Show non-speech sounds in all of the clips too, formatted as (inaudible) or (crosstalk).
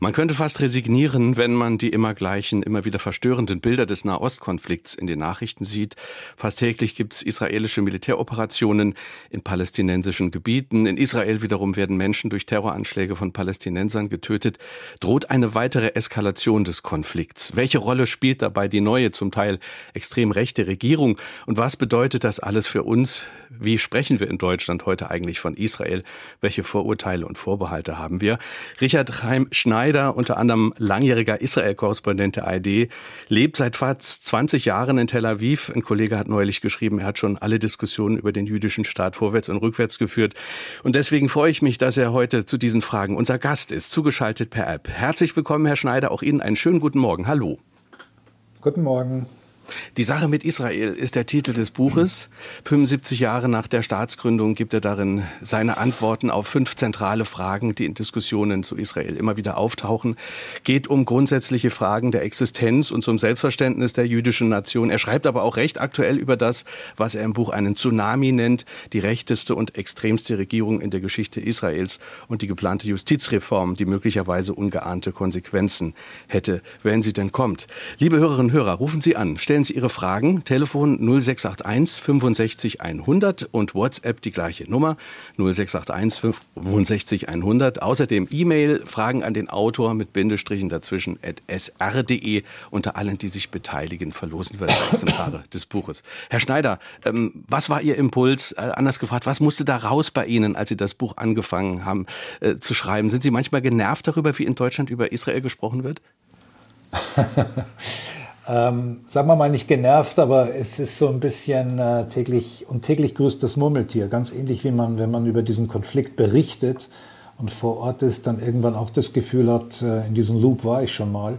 Man könnte fast resignieren, wenn man die immer gleichen, immer wieder verstörenden Bilder des Nahostkonflikts in den Nachrichten sieht. Fast täglich gibt es israelische Militäroperationen in palästinensischen Gebieten. In Israel wiederum werden Menschen durch Terroranschläge von Palästinensern getötet. Droht eine weitere Eskalation des Konflikts? Welche Rolle spielt dabei die neue, zum Teil extrem rechte Regierung? Und was bedeutet das alles für uns? Wie sprechen wir in Deutschland heute eigentlich von Israel? Welche Vorurteile und Vorbehalte haben wir? Richard Heim Schneider Schneider, unter anderem langjähriger Israel-Korrespondent der ARD, lebt seit fast 20 Jahren in Tel Aviv. Ein Kollege hat neulich geschrieben, er hat schon alle Diskussionen über den jüdischen Staat vorwärts und rückwärts geführt. Und deswegen freue ich mich, dass er heute zu diesen Fragen unser Gast ist, zugeschaltet per App. Herzlich willkommen, Herr Schneider. Auch Ihnen einen schönen guten Morgen. Hallo. Guten Morgen. Die Sache mit Israel ist der Titel des Buches. 75 Jahre nach der Staatsgründung gibt er darin seine Antworten auf fünf zentrale Fragen, die in Diskussionen zu Israel immer wieder auftauchen. Geht um grundsätzliche Fragen der Existenz und zum Selbstverständnis der jüdischen Nation. Er schreibt aber auch recht aktuell über das, was er im Buch einen Tsunami nennt, die rechteste und extremste Regierung in der Geschichte Israels und die geplante Justizreform, die möglicherweise ungeahnte Konsequenzen hätte, wenn sie denn kommt. Liebe Hörerinnen und Hörer, rufen Sie an, stellen Sie Ihre Fragen. Telefon 0681 65 100 und WhatsApp die gleiche Nummer 0681 65 100. Außerdem E-Mail, Fragen an den Autor mit Bindestrichen dazwischen at sr.de. Unter allen, die sich beteiligen, verlosen wir Exemplare des Buches. Herr Schneider, ähm, was war Ihr Impuls? Äh, anders gefragt, was musste da raus bei Ihnen, als Sie das Buch angefangen haben äh, zu schreiben? Sind Sie manchmal genervt darüber, wie in Deutschland über Israel gesprochen wird? (laughs) ähm, sagen wir mal nicht genervt, aber es ist so ein bisschen äh, täglich und täglich grüßt das Murmeltier. Ganz ähnlich wie man, wenn man über diesen Konflikt berichtet und vor Ort ist, dann irgendwann auch das Gefühl hat, äh, in diesem Loop war ich schon mal,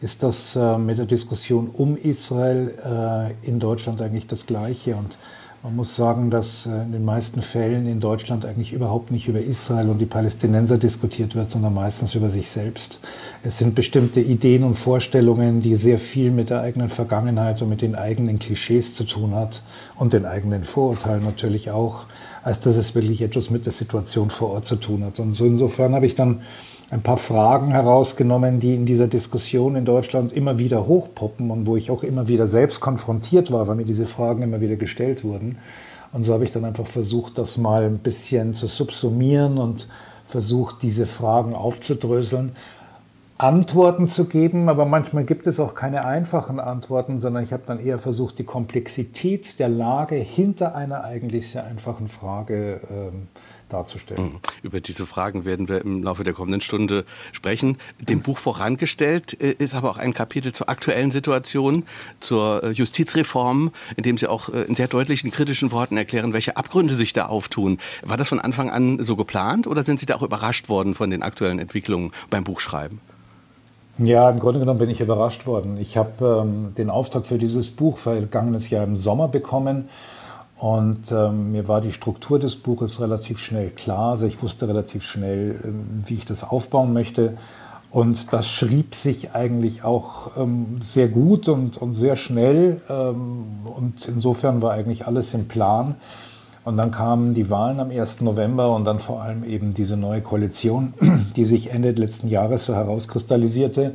ist das äh, mit der Diskussion um Israel äh, in Deutschland eigentlich das Gleiche. Und man muss sagen, dass äh, in den meisten Fällen in Deutschland eigentlich überhaupt nicht über Israel und die Palästinenser diskutiert wird, sondern meistens über sich selbst. Es sind bestimmte Ideen und Vorstellungen, die sehr viel mit der eigenen Vergangenheit und mit den eigenen Klischees zu tun hat und den eigenen Vorurteilen natürlich auch, als dass es wirklich etwas mit der Situation vor Ort zu tun hat. Und so insofern habe ich dann ein paar Fragen herausgenommen, die in dieser Diskussion in Deutschland immer wieder hochpoppen und wo ich auch immer wieder selbst konfrontiert war, weil mir diese Fragen immer wieder gestellt wurden. Und so habe ich dann einfach versucht, das mal ein bisschen zu subsumieren und versucht, diese Fragen aufzudröseln, Antworten zu geben, aber manchmal gibt es auch keine einfachen Antworten, sondern ich habe dann eher versucht, die Komplexität der Lage hinter einer eigentlich sehr einfachen Frage ähm, darzustellen. Mhm. Über diese Fragen werden wir im Laufe der kommenden Stunde sprechen. Dem Buch vorangestellt äh, ist aber auch ein Kapitel zur aktuellen Situation, zur äh, Justizreform, in dem Sie auch äh, in sehr deutlichen kritischen Worten erklären, welche Abgründe sich da auftun. War das von Anfang an so geplant oder sind Sie da auch überrascht worden von den aktuellen Entwicklungen beim Buchschreiben? Ja, im Grunde genommen bin ich überrascht worden. Ich habe ähm, den Auftrag für dieses Buch vergangenes Jahr im Sommer bekommen und ähm, mir war die Struktur des Buches relativ schnell klar. Also ich wusste relativ schnell, ähm, wie ich das aufbauen möchte. Und das schrieb sich eigentlich auch ähm, sehr gut und, und sehr schnell. Ähm, und insofern war eigentlich alles im Plan. Und dann kamen die Wahlen am 1. November und dann vor allem eben diese neue Koalition, (clears throat) die sich Ende letzten Jahres so herauskristallisierte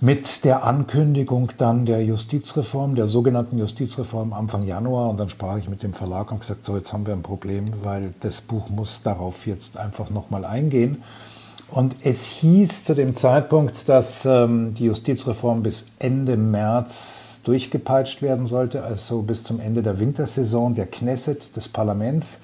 mit der Ankündigung dann der Justizreform, der sogenannten Justizreform Anfang Januar. Und dann sprach ich mit dem Verlag und gesagt, so jetzt haben wir ein Problem, weil das Buch muss darauf jetzt einfach nochmal eingehen. Und es hieß zu dem Zeitpunkt, dass ähm, die Justizreform bis Ende März durchgepeitscht werden sollte, also bis zum Ende der Wintersaison der Knesset, des Parlaments.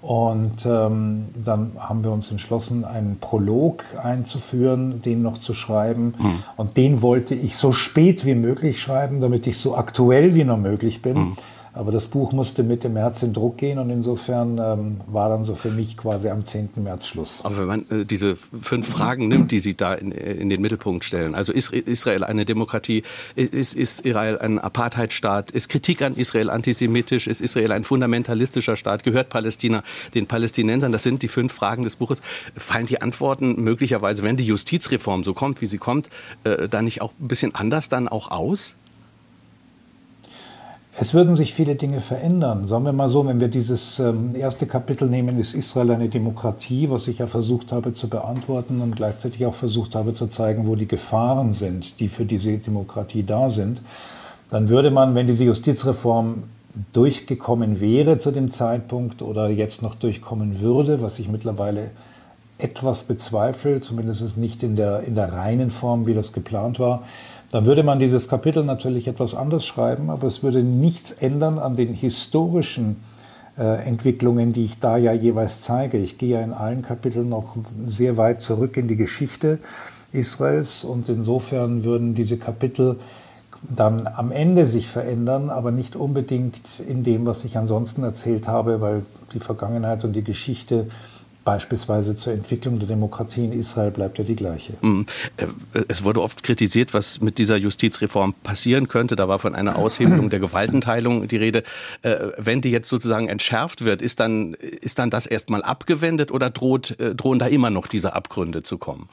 Und ähm, dann haben wir uns entschlossen, einen Prolog einzuführen, den noch zu schreiben. Mhm. Und den wollte ich so spät wie möglich schreiben, damit ich so aktuell wie noch möglich bin. Mhm. Aber das Buch musste Mitte März in Druck gehen und insofern ähm, war dann so für mich quasi am 10. März Schluss. Aber wenn man äh, diese fünf Fragen nimmt, die Sie da in, äh, in, den Mittelpunkt stellen, also ist Israel eine Demokratie, ist, ist Israel ein Apartheidstaat, ist Kritik an Israel antisemitisch, ist Israel ein fundamentalistischer Staat, gehört Palästina den Palästinensern, das sind die fünf Fragen des Buches. Fallen die Antworten möglicherweise, wenn die Justizreform so kommt, wie sie kommt, äh, da nicht auch ein bisschen anders dann auch aus? Es würden sich viele Dinge verändern. Sagen wir mal so, wenn wir dieses ähm, erste Kapitel nehmen, ist Israel eine Demokratie, was ich ja versucht habe zu beantworten und gleichzeitig auch versucht habe zu zeigen, wo die Gefahren sind, die für diese Demokratie da sind, dann würde man, wenn diese Justizreform durchgekommen wäre zu dem Zeitpunkt oder jetzt noch durchkommen würde, was ich mittlerweile etwas bezweifle, zumindest nicht in der, in der reinen Form, wie das geplant war, dann würde man dieses Kapitel natürlich etwas anders schreiben, aber es würde nichts ändern an den historischen äh, Entwicklungen, die ich da ja jeweils zeige. Ich gehe ja in allen Kapiteln noch sehr weit zurück in die Geschichte Israels und insofern würden diese Kapitel dann am Ende sich verändern, aber nicht unbedingt in dem, was ich ansonsten erzählt habe, weil die Vergangenheit und die Geschichte beispielsweise zur Entwicklung der Demokratie in Israel bleibt ja die gleiche. Mm, äh, es wurde oft kritisiert, was mit dieser Justizreform passieren könnte. Da war von einer Aushebelung der Gewaltenteilung die Rede. Äh, wenn die jetzt sozusagen entschärft wird, ist dann, ist dann das erstmal abgewendet oder droht, äh, drohen da immer noch diese Abgründe zu kommen?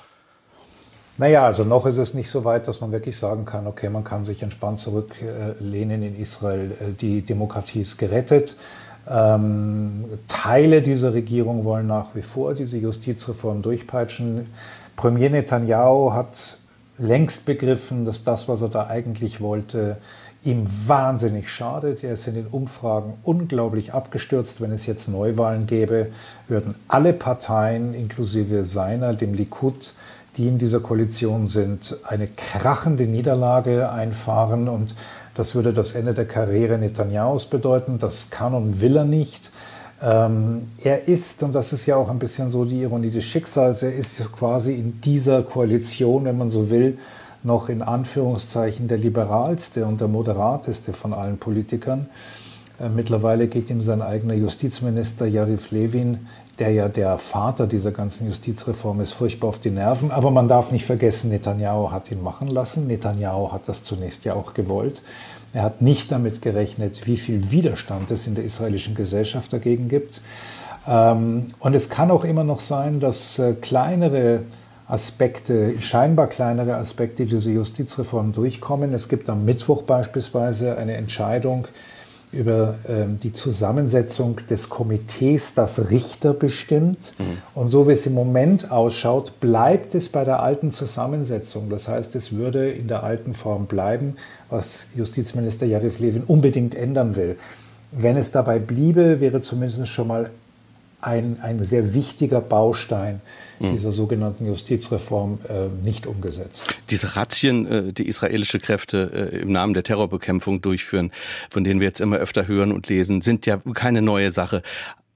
Naja, also noch ist es nicht so weit, dass man wirklich sagen kann, okay, man kann sich entspannt zurücklehnen in Israel. Die Demokratie ist gerettet. Ähm, Teile dieser Regierung wollen nach wie vor diese Justizreform durchpeitschen. Premier Netanyahu hat längst begriffen, dass das, was er da eigentlich wollte, ihm wahnsinnig schadet. Er ist in den Umfragen unglaublich abgestürzt. Wenn es jetzt Neuwahlen gäbe, würden alle Parteien, inklusive seiner, dem Likud, die in dieser Koalition sind, eine krachende Niederlage einfahren und das würde das Ende der Karriere Netanyahus bedeuten. Das kann und will er nicht. Ähm, er ist, und das ist ja auch ein bisschen so die Ironie des Schicksals, er ist quasi in dieser Koalition, wenn man so will, noch in Anführungszeichen der liberalste und der moderateste von allen Politikern. Äh, mittlerweile geht ihm sein eigener Justizminister Yarif Levin der ja der Vater dieser ganzen Justizreform ist, furchtbar auf die Nerven. Aber man darf nicht vergessen, Netanyahu hat ihn machen lassen. Netanyahu hat das zunächst ja auch gewollt. Er hat nicht damit gerechnet, wie viel Widerstand es in der israelischen Gesellschaft dagegen gibt. Ähm, und es kann auch immer noch sein, dass äh, kleinere Aspekte, scheinbar kleinere Aspekte dieser Justizreform durchkommen. Es gibt am Mittwoch beispielsweise eine Entscheidung über ähm, die Zusammensetzung des Komitees, das Richter bestimmt. Mhm. Und so wie es im Moment ausschaut, bleibt es bei der alten Zusammensetzung. Das heißt, es würde in der alten Form bleiben, was Justizminister Jarif Levin unbedingt ändern will. Wenn es dabei bliebe, wäre zumindest schon mal ein, ein sehr wichtiger Baustein. Dieser sogenannten Justizreform äh, nicht umgesetzt. Diese Razzien, äh, die israelische Kräfte äh, im Namen der Terrorbekämpfung durchführen, von denen wir jetzt immer öfter hören und lesen, sind ja keine neue Sache.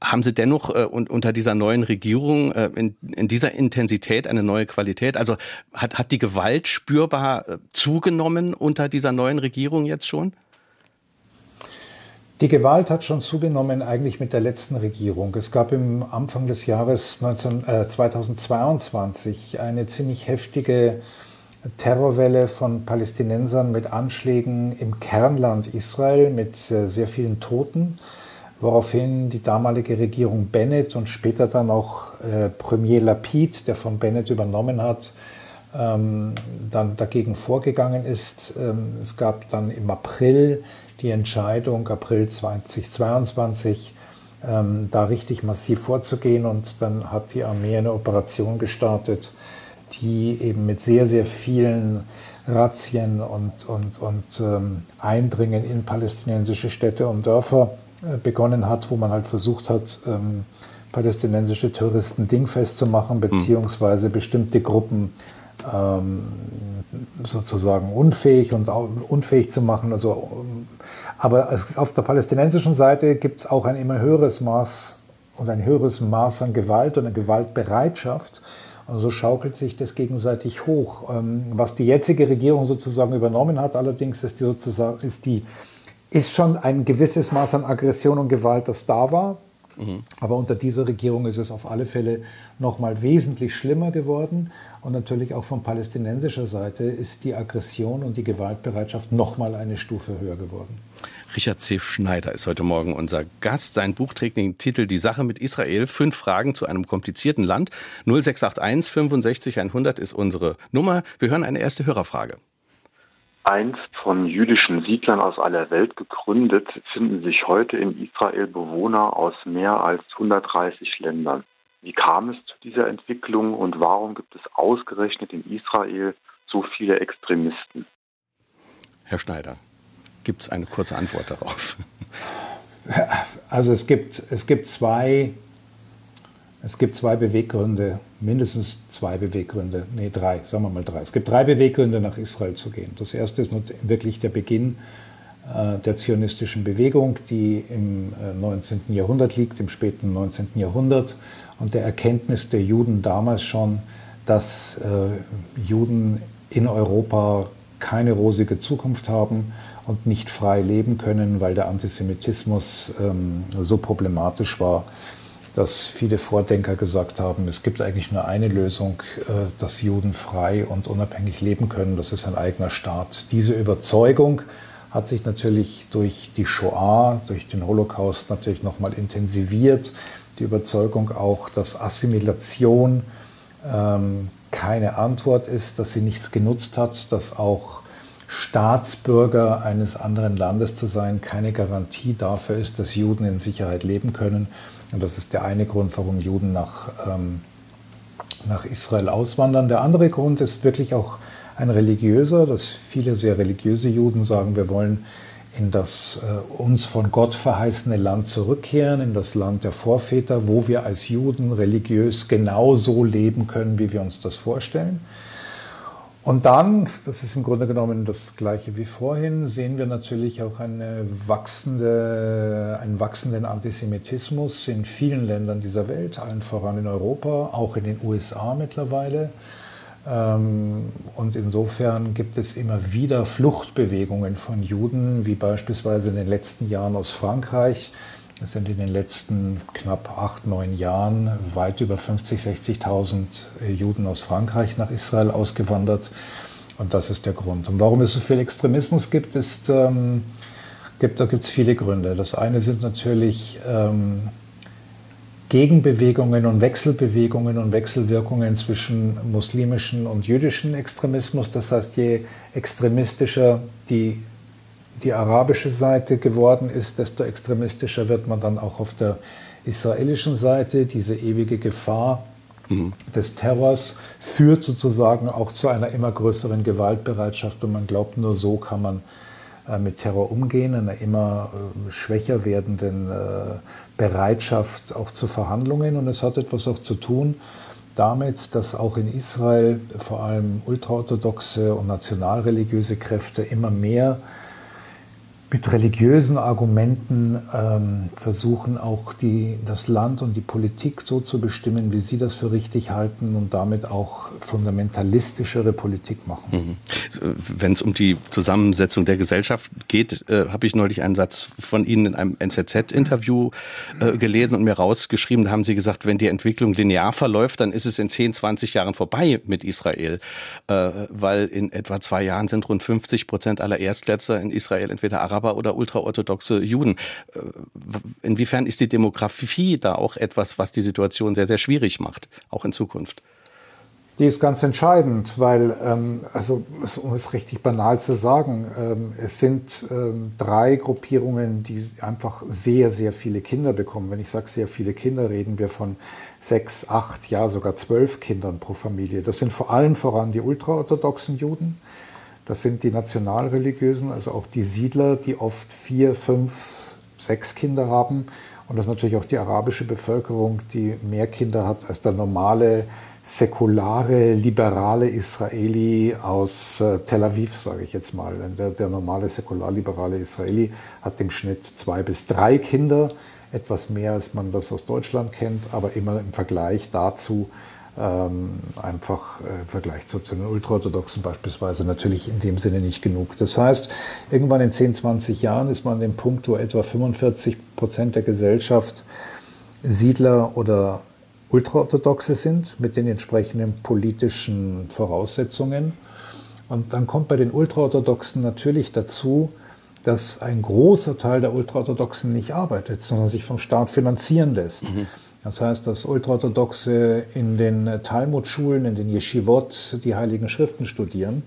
Haben Sie dennoch äh, unter dieser neuen Regierung äh, in, in, dieser Intensität eine neue Qualität? Also hat, hat die Gewalt spürbar äh, zugenommen unter dieser neuen Regierung jetzt schon? Die Gewalt hat schon zugenommen eigentlich mit der letzten Regierung. Es gab im Anfang des Jahres 19, äh, 2022 eine ziemlich heftige Terrorwelle von Palästinensern mit Anschlägen im Kernland Israel mit äh, sehr vielen Toten, woraufhin die damalige Regierung Bennett und später dann auch äh, Premier Lapid, der von Bennett übernommen hat, ähm, dann dagegen vorgegangen ist. Ähm, es gab dann im April die Entscheidung, April 2022, ähm, da richtig massiv vorzugehen. Und dann hat die Armee eine Operation gestartet, die eben mit sehr, sehr vielen Razzien und, und, und ähm, Eindringen in palästinensische Städte und Dörfer äh, begonnen hat, wo man halt versucht hat, ähm, palästinensische Touristen dingfest zu machen, hm. beziehungsweise bestimmte Gruppen ähm, sozusagen unfähig und unfähig zu machen. Also, aber auf der palästinensischen Seite gibt es auch ein immer höheres Maß und ein höheres Maß an Gewalt und an Gewaltbereitschaft. Und so schaukelt sich das gegenseitig hoch. Ähm, was die jetzige Regierung sozusagen übernommen hat, allerdings ist die, sozusagen, ist die ist schon ein gewisses Maß an Aggression und Gewalt, das da war. Mhm. Aber unter dieser Regierung ist es auf alle Fälle noch mal wesentlich schlimmer geworden. Und natürlich auch von palästinensischer Seite ist die Aggression und die Gewaltbereitschaft noch mal eine Stufe höher geworden. Richard C. Schneider ist heute Morgen unser Gast. Sein Buch trägt den Titel Die Sache mit Israel. Fünf Fragen zu einem komplizierten Land. 0681 65 100 ist unsere Nummer. Wir hören eine erste Hörerfrage. Einst von jüdischen Siedlern aus aller Welt gegründet, finden sich heute in Israel Bewohner aus mehr als 130 Ländern. Wie kam es zu dieser Entwicklung und warum gibt es ausgerechnet in Israel so viele Extremisten? Herr Schneider, gibt es eine kurze Antwort darauf? Also es gibt, es gibt zwei es gibt zwei Beweggründe, mindestens zwei Beweggründe, nee, drei, sagen wir mal drei. Es gibt drei Beweggründe, nach Israel zu gehen. Das erste ist wirklich der Beginn der zionistischen Bewegung, die im 19. Äh, Jahrhundert liegt, im späten 19. Jahrhundert, und der Erkenntnis der Juden damals schon, dass äh, Juden in Europa keine rosige Zukunft haben und nicht frei leben können, weil der Antisemitismus ähm, so problematisch war dass viele Vordenker gesagt haben, es gibt eigentlich nur eine Lösung, äh, dass Juden frei und unabhängig leben können, das ist ein eigener Staat. Diese Überzeugung hat sich natürlich durch die Shoah, durch den Holocaust natürlich nochmal intensiviert. Die Überzeugung auch, dass Assimilation ähm, keine Antwort ist, dass sie nichts genutzt hat, dass auch Staatsbürger eines anderen Landes zu sein keine Garantie dafür ist, dass Juden in Sicherheit leben können. Und das ist der eine Grund, warum Juden nach, ähm, nach Israel auswandern. Der andere Grund ist wirklich auch ein religiöser, dass viele sehr religiöse Juden sagen, wir wollen in das äh, uns von Gott verheißene Land zurückkehren, in das Land der Vorväter, wo wir als Juden religiös genauso leben können, wie wir uns das vorstellen. Und dann, das ist im Grunde genommen das gleiche wie vorhin, sehen wir natürlich auch eine wachsende, einen wachsenden Antisemitismus in vielen Ländern dieser Welt, allen voran in Europa, auch in den USA mittlerweile. Ähm, und insofern gibt es immer wieder Fluchtbewegungen von Juden, wie beispielsweise in den letzten Jahren aus Frankreich, es sind in den letzten knapp acht, neun Jahren weit über 50, 60.000 äh, Juden aus Frankreich nach Israel ausgewandert. Und das ist der Grund. Und warum es so viel Extremismus gibt, ist, ähm, gibt da gibt es viele Gründe. Das eine sind natürlich ähm, Gegenbewegungen und Wechselbewegungen und Wechselwirkungen zwischen muslimischen und jüdischen Extremismus. Das heißt, je extremistischer die die arabische Seite geworden ist, desto extremistischer wird man dann auch auf der israelischen Seite. Diese ewige Gefahr mhm. des Terrors führt sozusagen auch zu einer immer größeren Gewaltbereitschaft und man glaubt, nur so kann man äh, mit Terror umgehen, einer immer äh, schwächer werdenden äh, Bereitschaft auch zu Verhandlungen. Und es hat etwas auch zu tun damit, dass auch in Israel vor allem ultraorthodoxe und nationalreligiöse Kräfte immer mehr mit religiösen Argumenten ähm, versuchen, auch die, das Land und die Politik so zu bestimmen, wie sie das für richtig halten und damit auch fundamentalistischere Politik machen. Mhm. Wenn es um die Zusammensetzung der Gesellschaft geht, äh, habe ich neulich einen Satz von Ihnen in einem NZZ-Interview äh, gelesen und mir rausgeschrieben. Da haben Sie gesagt, wenn die Entwicklung linear verläuft, dann ist es in 10, 20 Jahren vorbei mit Israel, äh, weil in etwa zwei Jahren sind rund 50 Prozent aller Erstletzer in Israel entweder Araber Araber oder ultraorthodoxe Juden. Äh, inwiefern ist die Demografie da auch etwas, was die Situation sehr, sehr schwierig macht, auch in Zukunft? Die ist ganz entscheidend, weil, ähm, also um es richtig banal zu sagen, ähm, es sind ähm, drei Gruppierungen, die einfach sehr, sehr viele Kinder bekommen. Wenn ich sage sehr viele Kinder, reden wir von sechs, acht, ja sogar zwölf Kindern pro Familie. Das sind vor allem voran die ultraorthodoxen Juden. Das sind die Nationalreligiösen, also auch die Siedler, die oft vier, fünf, sechs Kinder haben. Und das ist natürlich auch die arabische Bevölkerung, die mehr Kinder hat als der normale, säkulare, liberale Israeli aus äh, Tel Aviv, sage ich jetzt mal. Der, der normale säkular-liberale Israeli hat im Schnitt zwei bis drei Kinder, etwas mehr als man das aus Deutschland kennt, aber immer im Vergleich dazu ähm, einfach äh, im Vergleich zu, zu den Ultraorthodoxen beispielsweise natürlich in dem Sinne nicht genug. Das heißt, irgendwann in 10, 20 Jahren ist man an dem Punkt, wo etwa 45 Prozent der Gesellschaft Siedler oder Ultraorthodoxe sind mit den entsprechenden politischen Voraussetzungen. Und dann kommt bei den Ultraorthodoxen natürlich dazu, dass ein großer Teil der Ultraorthodoxen nicht arbeitet, sondern sich vom Staat finanzieren lässt. Mhm. Das heißt, dass Ultraorthodoxe in den Talmudschulen, in den Yeshivot die Heiligen Schriften studieren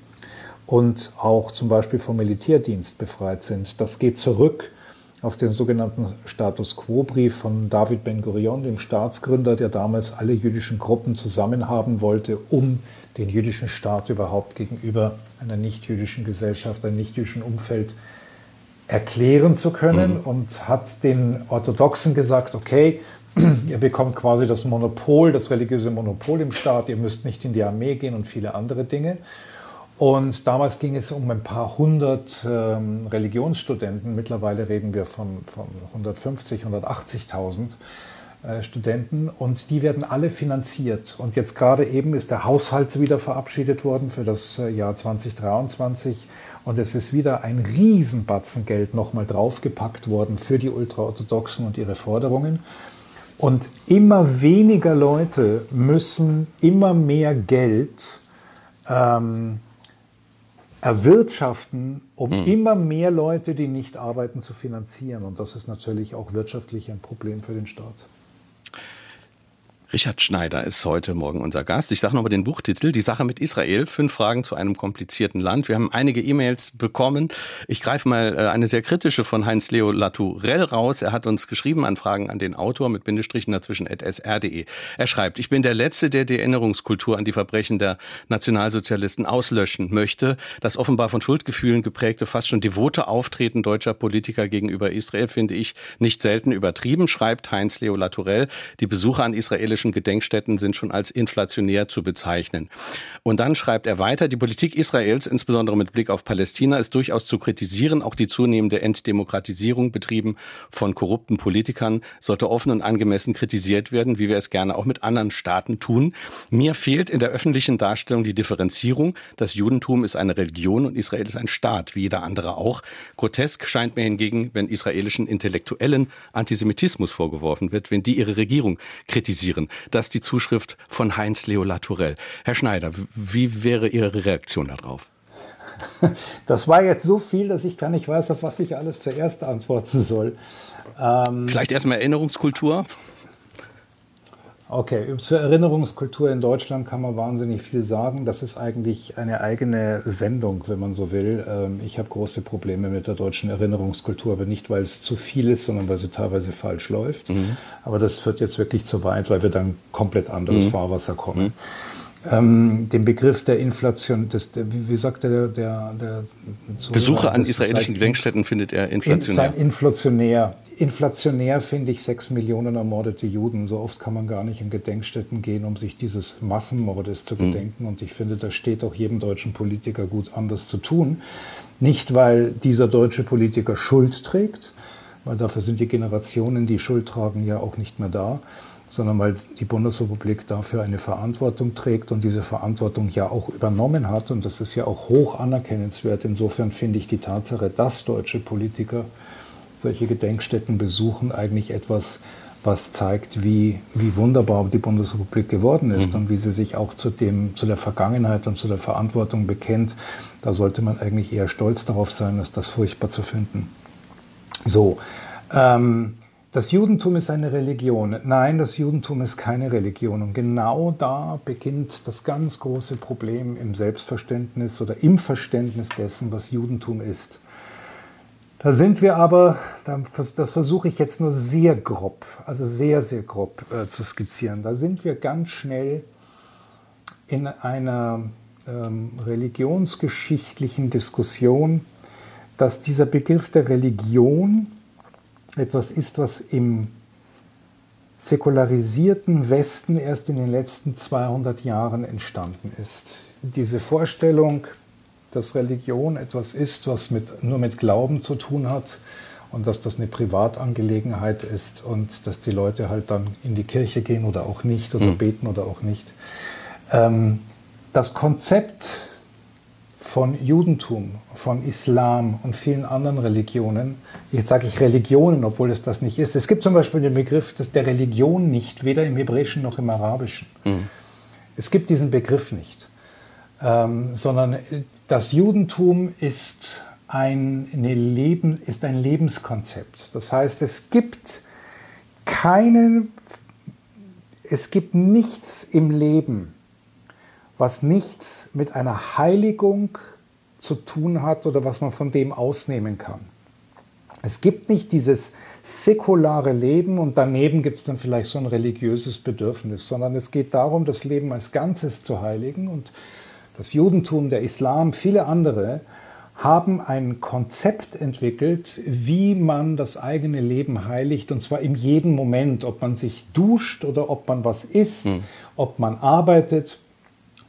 und auch zum Beispiel vom Militärdienst befreit sind. Das geht zurück auf den sogenannten Status Quo-Brief von David Ben-Gurion, dem Staatsgründer, der damals alle jüdischen Gruppen zusammen haben wollte, um den jüdischen Staat überhaupt gegenüber einer nicht-jüdischen Gesellschaft, einem nicht-jüdischen Umfeld erklären zu können mhm. und hat den Orthodoxen gesagt, okay, (clears throat) ihr bekommt quasi das Monopol, das religiöse Monopol im Staat, ihr müsst nicht in die Armee gehen und viele andere Dinge. Und damals ging es um ein paar hundert ähm, Religionsstudenten. Mittlerweile reden wir von, von 150, 180.000 äh, Studenten. Und die werden alle finanziert. Und jetzt gerade eben ist der Haushalt wieder verabschiedet worden für das äh, Jahr 2023. Und es ist wieder ein Riesenbatzen Geld nochmal draufgepackt worden für die Ultraorthodoxen und ihre Forderungen. Und immer weniger Leute müssen immer mehr Geld ähm, erwirtschaften, um mhm. immer mehr Leute, die nicht arbeiten, zu finanzieren. Und das ist natürlich auch wirtschaftlich ein Problem für den Staat. Richard Schneider ist heute Morgen unser Gast. Ich sage nochmal den Buchtitel, Die Sache mit Israel, fünf Fragen zu einem komplizierten Land. Wir haben einige E-Mails bekommen. Ich greife mal äh, eine sehr kritische von Heinz-Leo Latourell raus. Er hat uns geschrieben an Fragen an den Autor mit Bindestrichen dazwischen at sr.de. Er schreibt, ich bin der Letzte, der die Erinnerungskultur an die Verbrechen der Nationalsozialisten auslöschen möchte. Das offenbar von Schuldgefühlen geprägte, fast schon devote Auftreten deutscher Politiker gegenüber Israel finde ich nicht selten übertrieben, schreibt Heinz-Leo Latourell. Die Besucher an israelischen jüdischen Gedenkstätten sind schon als inflationär zu bezeichnen. Und dann schreibt er weiter, die Politik Israels, insbesondere mit Blick auf Palästina, ist durchaus zu kritisieren. Auch die zunehmende Entdemokratisierung betrieben von korrupten Politikern sollte offen und angemessen kritisiert werden, wie wir es gerne auch mit anderen Staaten tun. Mir fehlt in der öffentlichen Darstellung die Differenzierung. Das Judentum ist eine Religion und Israel ist ein Staat, wie jeder andere auch. Grotesk scheint mir hingegen, wenn israelischen Intellektuellen Antisemitismus vorgeworfen wird, wenn die ihre Regierung kritisieren. Das ist die Zuschrift von Heinz Leo Latourell. Herr Schneider, wie wäre Ihre Reaktion darauf? (laughs) Das war jetzt so viel, dass ich gar nicht weiß, auf was ich alles zuerst antworten soll. Ähm Vielleicht erstmal Erinnerungskultur. Okay, zur Erinnerungskultur in Deutschland kann man wahnsinnig viel sagen. Das ist eigentlich eine eigene Sendung, wenn man so will. Ähm, ich habe große Probleme mit der deutschen Erinnerungskultur, aber nicht, weil es zu viel ist, sondern weil sie teilweise falsch läuft. Mhm. Aber das führt jetzt wirklich zu weit, weil wir dann komplett anderes mhm. Fahrwasser kommen. Mhm. Ähm, den Begriff der Inflation, des, der, wie, wie sagt der, der, der Besucher an israelischen Gedenkstätten findet er inflationär. In, inflationär. Inflationär finde ich sechs Millionen ermordete Juden. So oft kann man gar nicht in Gedenkstätten gehen, um sich dieses Massenmordes zu hm. gedenken. Mhm. Und ich finde, das steht auch jedem deutschen Politiker gut an, das zu tun. Nicht, weil dieser deutsche Politiker Schuld trägt, weil dafür sind die Generationen, die Schuld tragen, ja auch nicht mehr da, sondern weil die Bundesrepublik dafür eine Verantwortung trägt und diese Verantwortung ja auch übernommen hat. Und das ist ja auch hoch anerkennenswert. Insofern finde ich die Tatsache, dass deutsche Politiker solche Gedenkstätten besuchen, eigentlich etwas, was zeigt, wie, wie wunderbar die Bundesrepublik geworden ist mhm. und wie sie sich auch zu, dem, zu der Vergangenheit und zu der Verantwortung bekennt. Da sollte man eigentlich eher stolz darauf sein, als das furchtbar zu finden. So, ähm, das Judentum ist eine Religion. Nein, das Judentum ist keine Religion. Und genau da beginnt das ganz große Problem im Selbstverständnis oder im Verständnis dessen, was Judentum ist. Da sind wir aber, das versuche ich jetzt nur sehr grob, also sehr, sehr grob äh, zu skizzieren. Da sind wir ganz schnell in einer ähm, religionsgeschichtlichen Diskussion, dass dieser Begriff der Religion etwas ist, was im säkularisierten Westen erst in den letzten 200 Jahren entstanden ist. Diese Vorstellung, dass Religion etwas ist, was mit, nur mit Glauben zu tun hat und dass das eine Privatangelegenheit ist und dass die Leute halt dann in die Kirche gehen oder auch nicht oder mhm. beten oder auch nicht. Ähm, das Konzept von Judentum, von Islam und vielen anderen Religionen, jetzt sage ich Religionen, obwohl es das nicht ist. Es gibt zum Beispiel den Begriff der Religion nicht, weder im Hebräischen noch im Arabischen. Mhm. Es gibt diesen Begriff nicht, ähm, sondern das Judentum ist ein, Leben, ist ein Lebenskonzept. Das heißt, es gibt keinen, es gibt nichts im Leben, was nichts mit einer Heiligung zu tun hat oder was man von dem ausnehmen kann. Es gibt nicht dieses säkulare Leben und daneben gibt es dann vielleicht so ein religiöses Bedürfnis, sondern es geht darum, das Leben als Ganzes zu heiligen und das Judentum, der Islam, viele andere haben ein Konzept entwickelt, wie man das eigene Leben heiligt, und zwar in jedem Moment, ob man sich duscht oder ob man was isst, mhm. ob man arbeitet,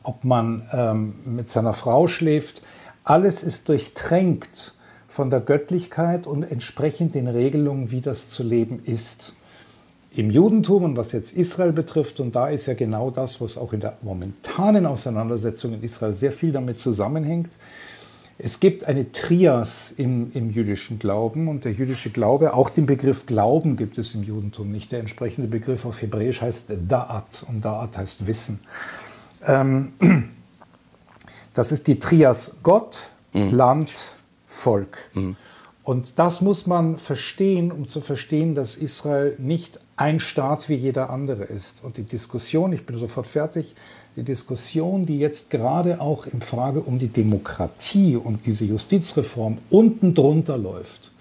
ob man ähm, mit seiner Frau schläft, alles ist durchtränkt von der Göttlichkeit und entsprechend den Regelungen, wie das zu leben ist. Im Judentum und was jetzt Israel betrifft, und da ist ja genau das, was auch in der momentanen Auseinandersetzung in Israel sehr viel damit zusammenhängt, es gibt eine Trias im, im, jüdischen Glauben und der jüdische Glaube, auch den Begriff Glauben gibt es im Judentum nicht. Der entsprechende Begriff auf Hebräisch heißt Da'at und Da'at heißt Wissen. Ähm, das ist die Trias Gott, mhm. Land, Volk. Mhm. Und das muss man verstehen, um zu verstehen, dass Israel nicht ein Staat wie jeder andere ist. Und die Diskussion, ich bin sofort fertig, die Diskussion, die jetzt gerade auch in Frage um die Demokratie und diese Justizreform unten drunter läuft,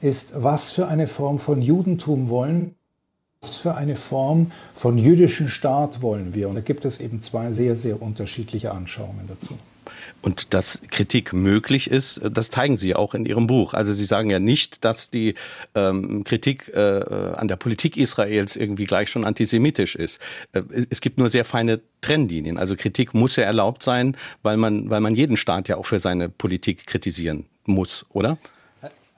ist, was für eine Form von Judentum wollen was für eine Form von jüdischen Staat wollen wir? Und da gibt es eben zwei sehr, sehr unterschiedliche Anschauungen dazu. Und dass Kritik möglich ist, das zeigen Sie auch in Ihrem Buch. Also Sie sagen ja nicht, dass die ähm, Kritik äh, an der Politik Israels irgendwie gleich schon antisemitisch ist. Äh, es gibt nur sehr feine Trennlinien. Also Kritik muss ja erlaubt sein, weil man, weil man jeden Staat ja auch für seine Politik kritisieren muss, oder?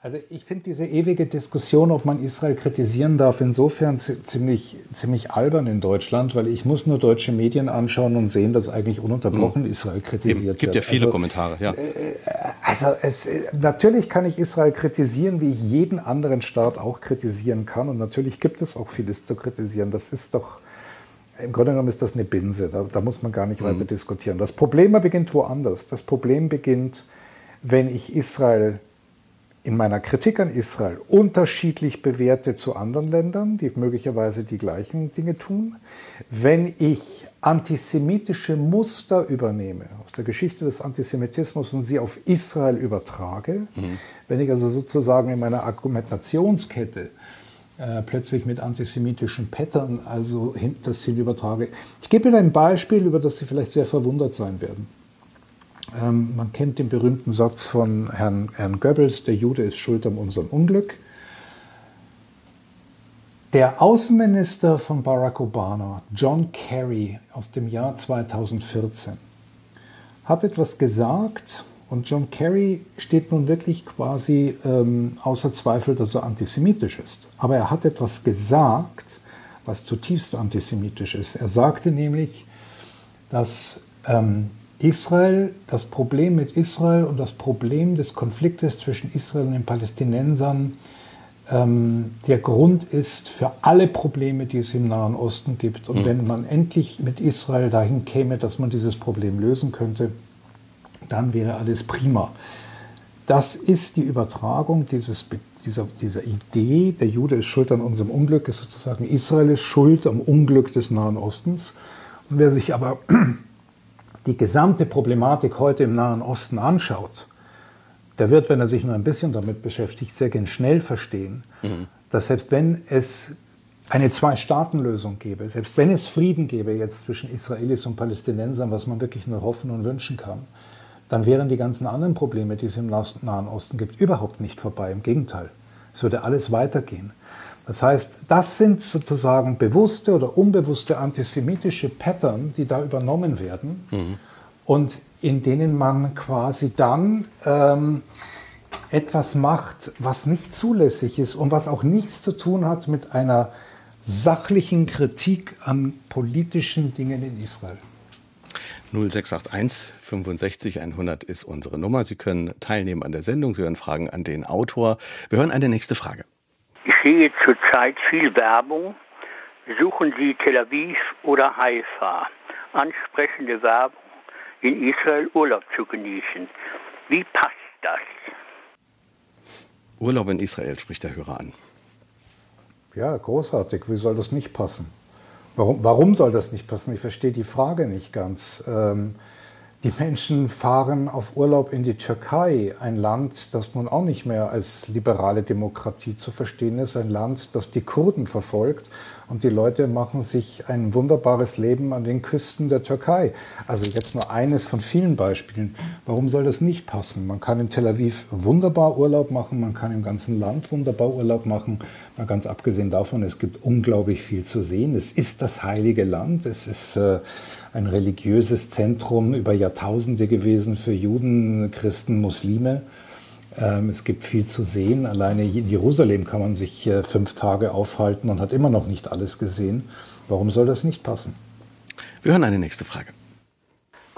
Also ich finde diese ewige Diskussion, ob man Israel kritisieren darf, insofern ziemlich, ziemlich albern in Deutschland, weil ich muss nur deutsche Medien anschauen und sehen, dass eigentlich ununterbrochen mhm. Israel kritisiert wird. Es gibt ja viele also, Kommentare, ja. Äh, also es, natürlich kann ich Israel kritisieren, wie ich jeden anderen Staat auch kritisieren kann. Und natürlich gibt es auch vieles zu kritisieren. Das ist doch, im Grunde genommen ist das eine Binse. Da, da muss man gar nicht mhm. weiter diskutieren. Das Problem beginnt woanders. Das Problem beginnt, wenn ich Israel in meiner Kritik an Israel unterschiedlich bewerte zu anderen Ländern, die möglicherweise die gleichen Dinge tun. Wenn ich antisemitische Muster übernehme aus der Geschichte des Antisemitismus und sie auf Israel übertrage, mhm. wenn ich also sozusagen in meiner Argumentationskette äh, plötzlich mit antisemitischen Pattern also das Ziel übertrage. Ich gebe Ihnen ein Beispiel, über das Sie vielleicht sehr verwundert sein werden. Ähm, man kennt den berühmten Satz von Herrn, Herrn Goebbels, der Jude ist schuld an unserem Unglück. Der Außenminister von Barack Obama, John Kerry aus dem Jahr 2014, hat etwas gesagt und John Kerry steht nun wirklich quasi ähm, außer Zweifel, dass er antisemitisch ist. Aber er hat etwas gesagt, was zutiefst antisemitisch ist. Er sagte nämlich, dass ähm, Israel, das Problem mit Israel und das Problem des Konfliktes zwischen Israel und den Palästinensern ähm, der Grund ist für alle Probleme, die es im Nahen Osten gibt. Und mhm. wenn man endlich mit Israel dahin käme, dass man dieses Problem lösen könnte, dann wäre alles prima. Das ist die Übertragung dieses, dieser, dieser Idee, der Jude ist schuld an unserem Unglück, ist sozusagen Israel ist schuld am Unglück des Nahen Ostens. Und wer sich aber die gesamte Problematik heute im Nahen Osten anschaut, der wird, wenn er sich nur ein bisschen damit beschäftigt, sehr schnell verstehen, mhm. dass selbst wenn es eine Zwei-Staaten-Lösung gäbe, selbst wenn es Frieden gäbe jetzt zwischen Israelis und Palästinensern, was man wirklich nur hoffen und wünschen kann, dann wären die ganzen anderen Probleme, die es im Nahen Osten gibt, überhaupt nicht vorbei. Im Gegenteil, es würde alles weitergehen. Das heißt, das sind sozusagen bewusste oder unbewusste antisemitische Pattern, die da übernommen werden mhm. und in denen man quasi dann ähm, etwas macht, was nicht zulässig ist und was auch nichts zu tun hat mit einer sachlichen Kritik an politischen Dingen in Israel. 0681 65 100 ist unsere Nummer. Sie können teilnehmen an der Sendung. Sie hören Fragen an den Autor. Wir hören eine nächste Frage. Ich sehe zurzeit viel Werbung. Suchen Sie Tel Aviv oder Haifa? Ansprechende Werbung, in Israel Urlaub zu genießen. Wie passt das? Urlaub in Israel spricht der Hörer an. Ja, großartig. Wie soll das nicht passen? Warum, warum soll das nicht passen? Ich verstehe die Frage nicht ganz. Ähm, die Menschen fahren auf Urlaub in die Türkei, ein Land, das nun auch nicht mehr als liberale Demokratie zu verstehen ist, ein Land, das die Kurden verfolgt. Und die Leute machen sich ein wunderbares Leben an den Küsten der Türkei. Also jetzt nur eines von vielen Beispielen. Warum soll das nicht passen? Man kann in Tel Aviv wunderbar Urlaub machen, man kann im ganzen Land wunderbar Urlaub machen. Mal ganz abgesehen davon, es gibt unglaublich viel zu sehen. Es ist das heilige Land. Es ist äh, ein religiöses Zentrum über Jahrtausende gewesen für Juden, Christen, Muslime. Ähm, es gibt viel zu sehen. Alleine in Jerusalem kann man sich äh, fünf Tage aufhalten und hat immer noch nicht alles gesehen. Warum soll das nicht passen? Wir hören eine nächste Frage.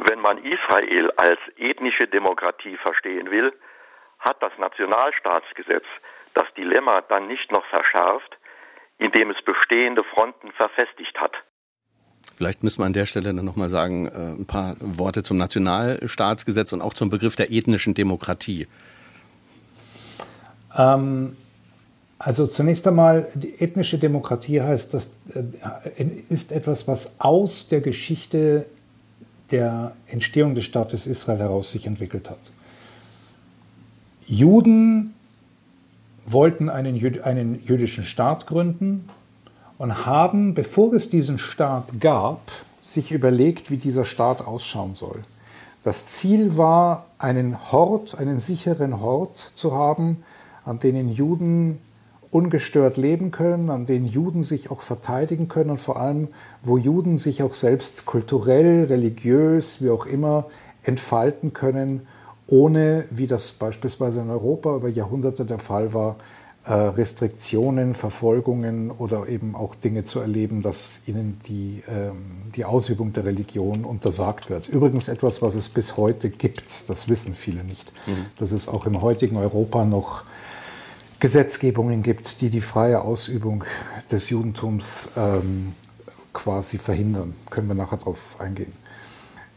Wenn man Israel als ethnische Demokratie verstehen will, hat das Nationalstaatsgesetz das Dilemma dann nicht noch verschärft, indem es bestehende Fronten verfestigt hat. Vielleicht müssen wir an der Stelle dann nochmal sagen, äh, ein paar Worte zum Nationalstaatsgesetz und auch zum Begriff der ethnischen Demokratie. Ähm, also zunächst einmal, die ethnische Demokratie heißt, das äh, ist etwas, was aus der Geschichte der Entstehung des Staates Israel heraus sich entwickelt hat. Juden wollten einen, einen jüdischen Staat gründen und haben, bevor es diesen Staat gab, sich überlegt, wie dieser Staat ausschauen soll. Das Ziel war, einen Hort, einen sicheren Hort zu haben, an denen Juden ungestört leben können, an denen Juden sich auch verteidigen können und vor allem, wo Juden sich auch selbst kulturell, religiös, wie auch immer, entfalten können, ohne, wie das beispielsweise in Europa über Jahrhunderte der Fall war, Restriktionen, Verfolgungen oder eben auch Dinge zu erleben, dass ihnen die, ähm, die Ausübung der Religion untersagt wird. Übrigens etwas, was es bis heute gibt, das wissen viele nicht, mhm. dass es auch im heutigen Europa noch Gesetzgebungen gibt, die die freie Ausübung des Judentums ähm, quasi verhindern. Können wir nachher darauf eingehen.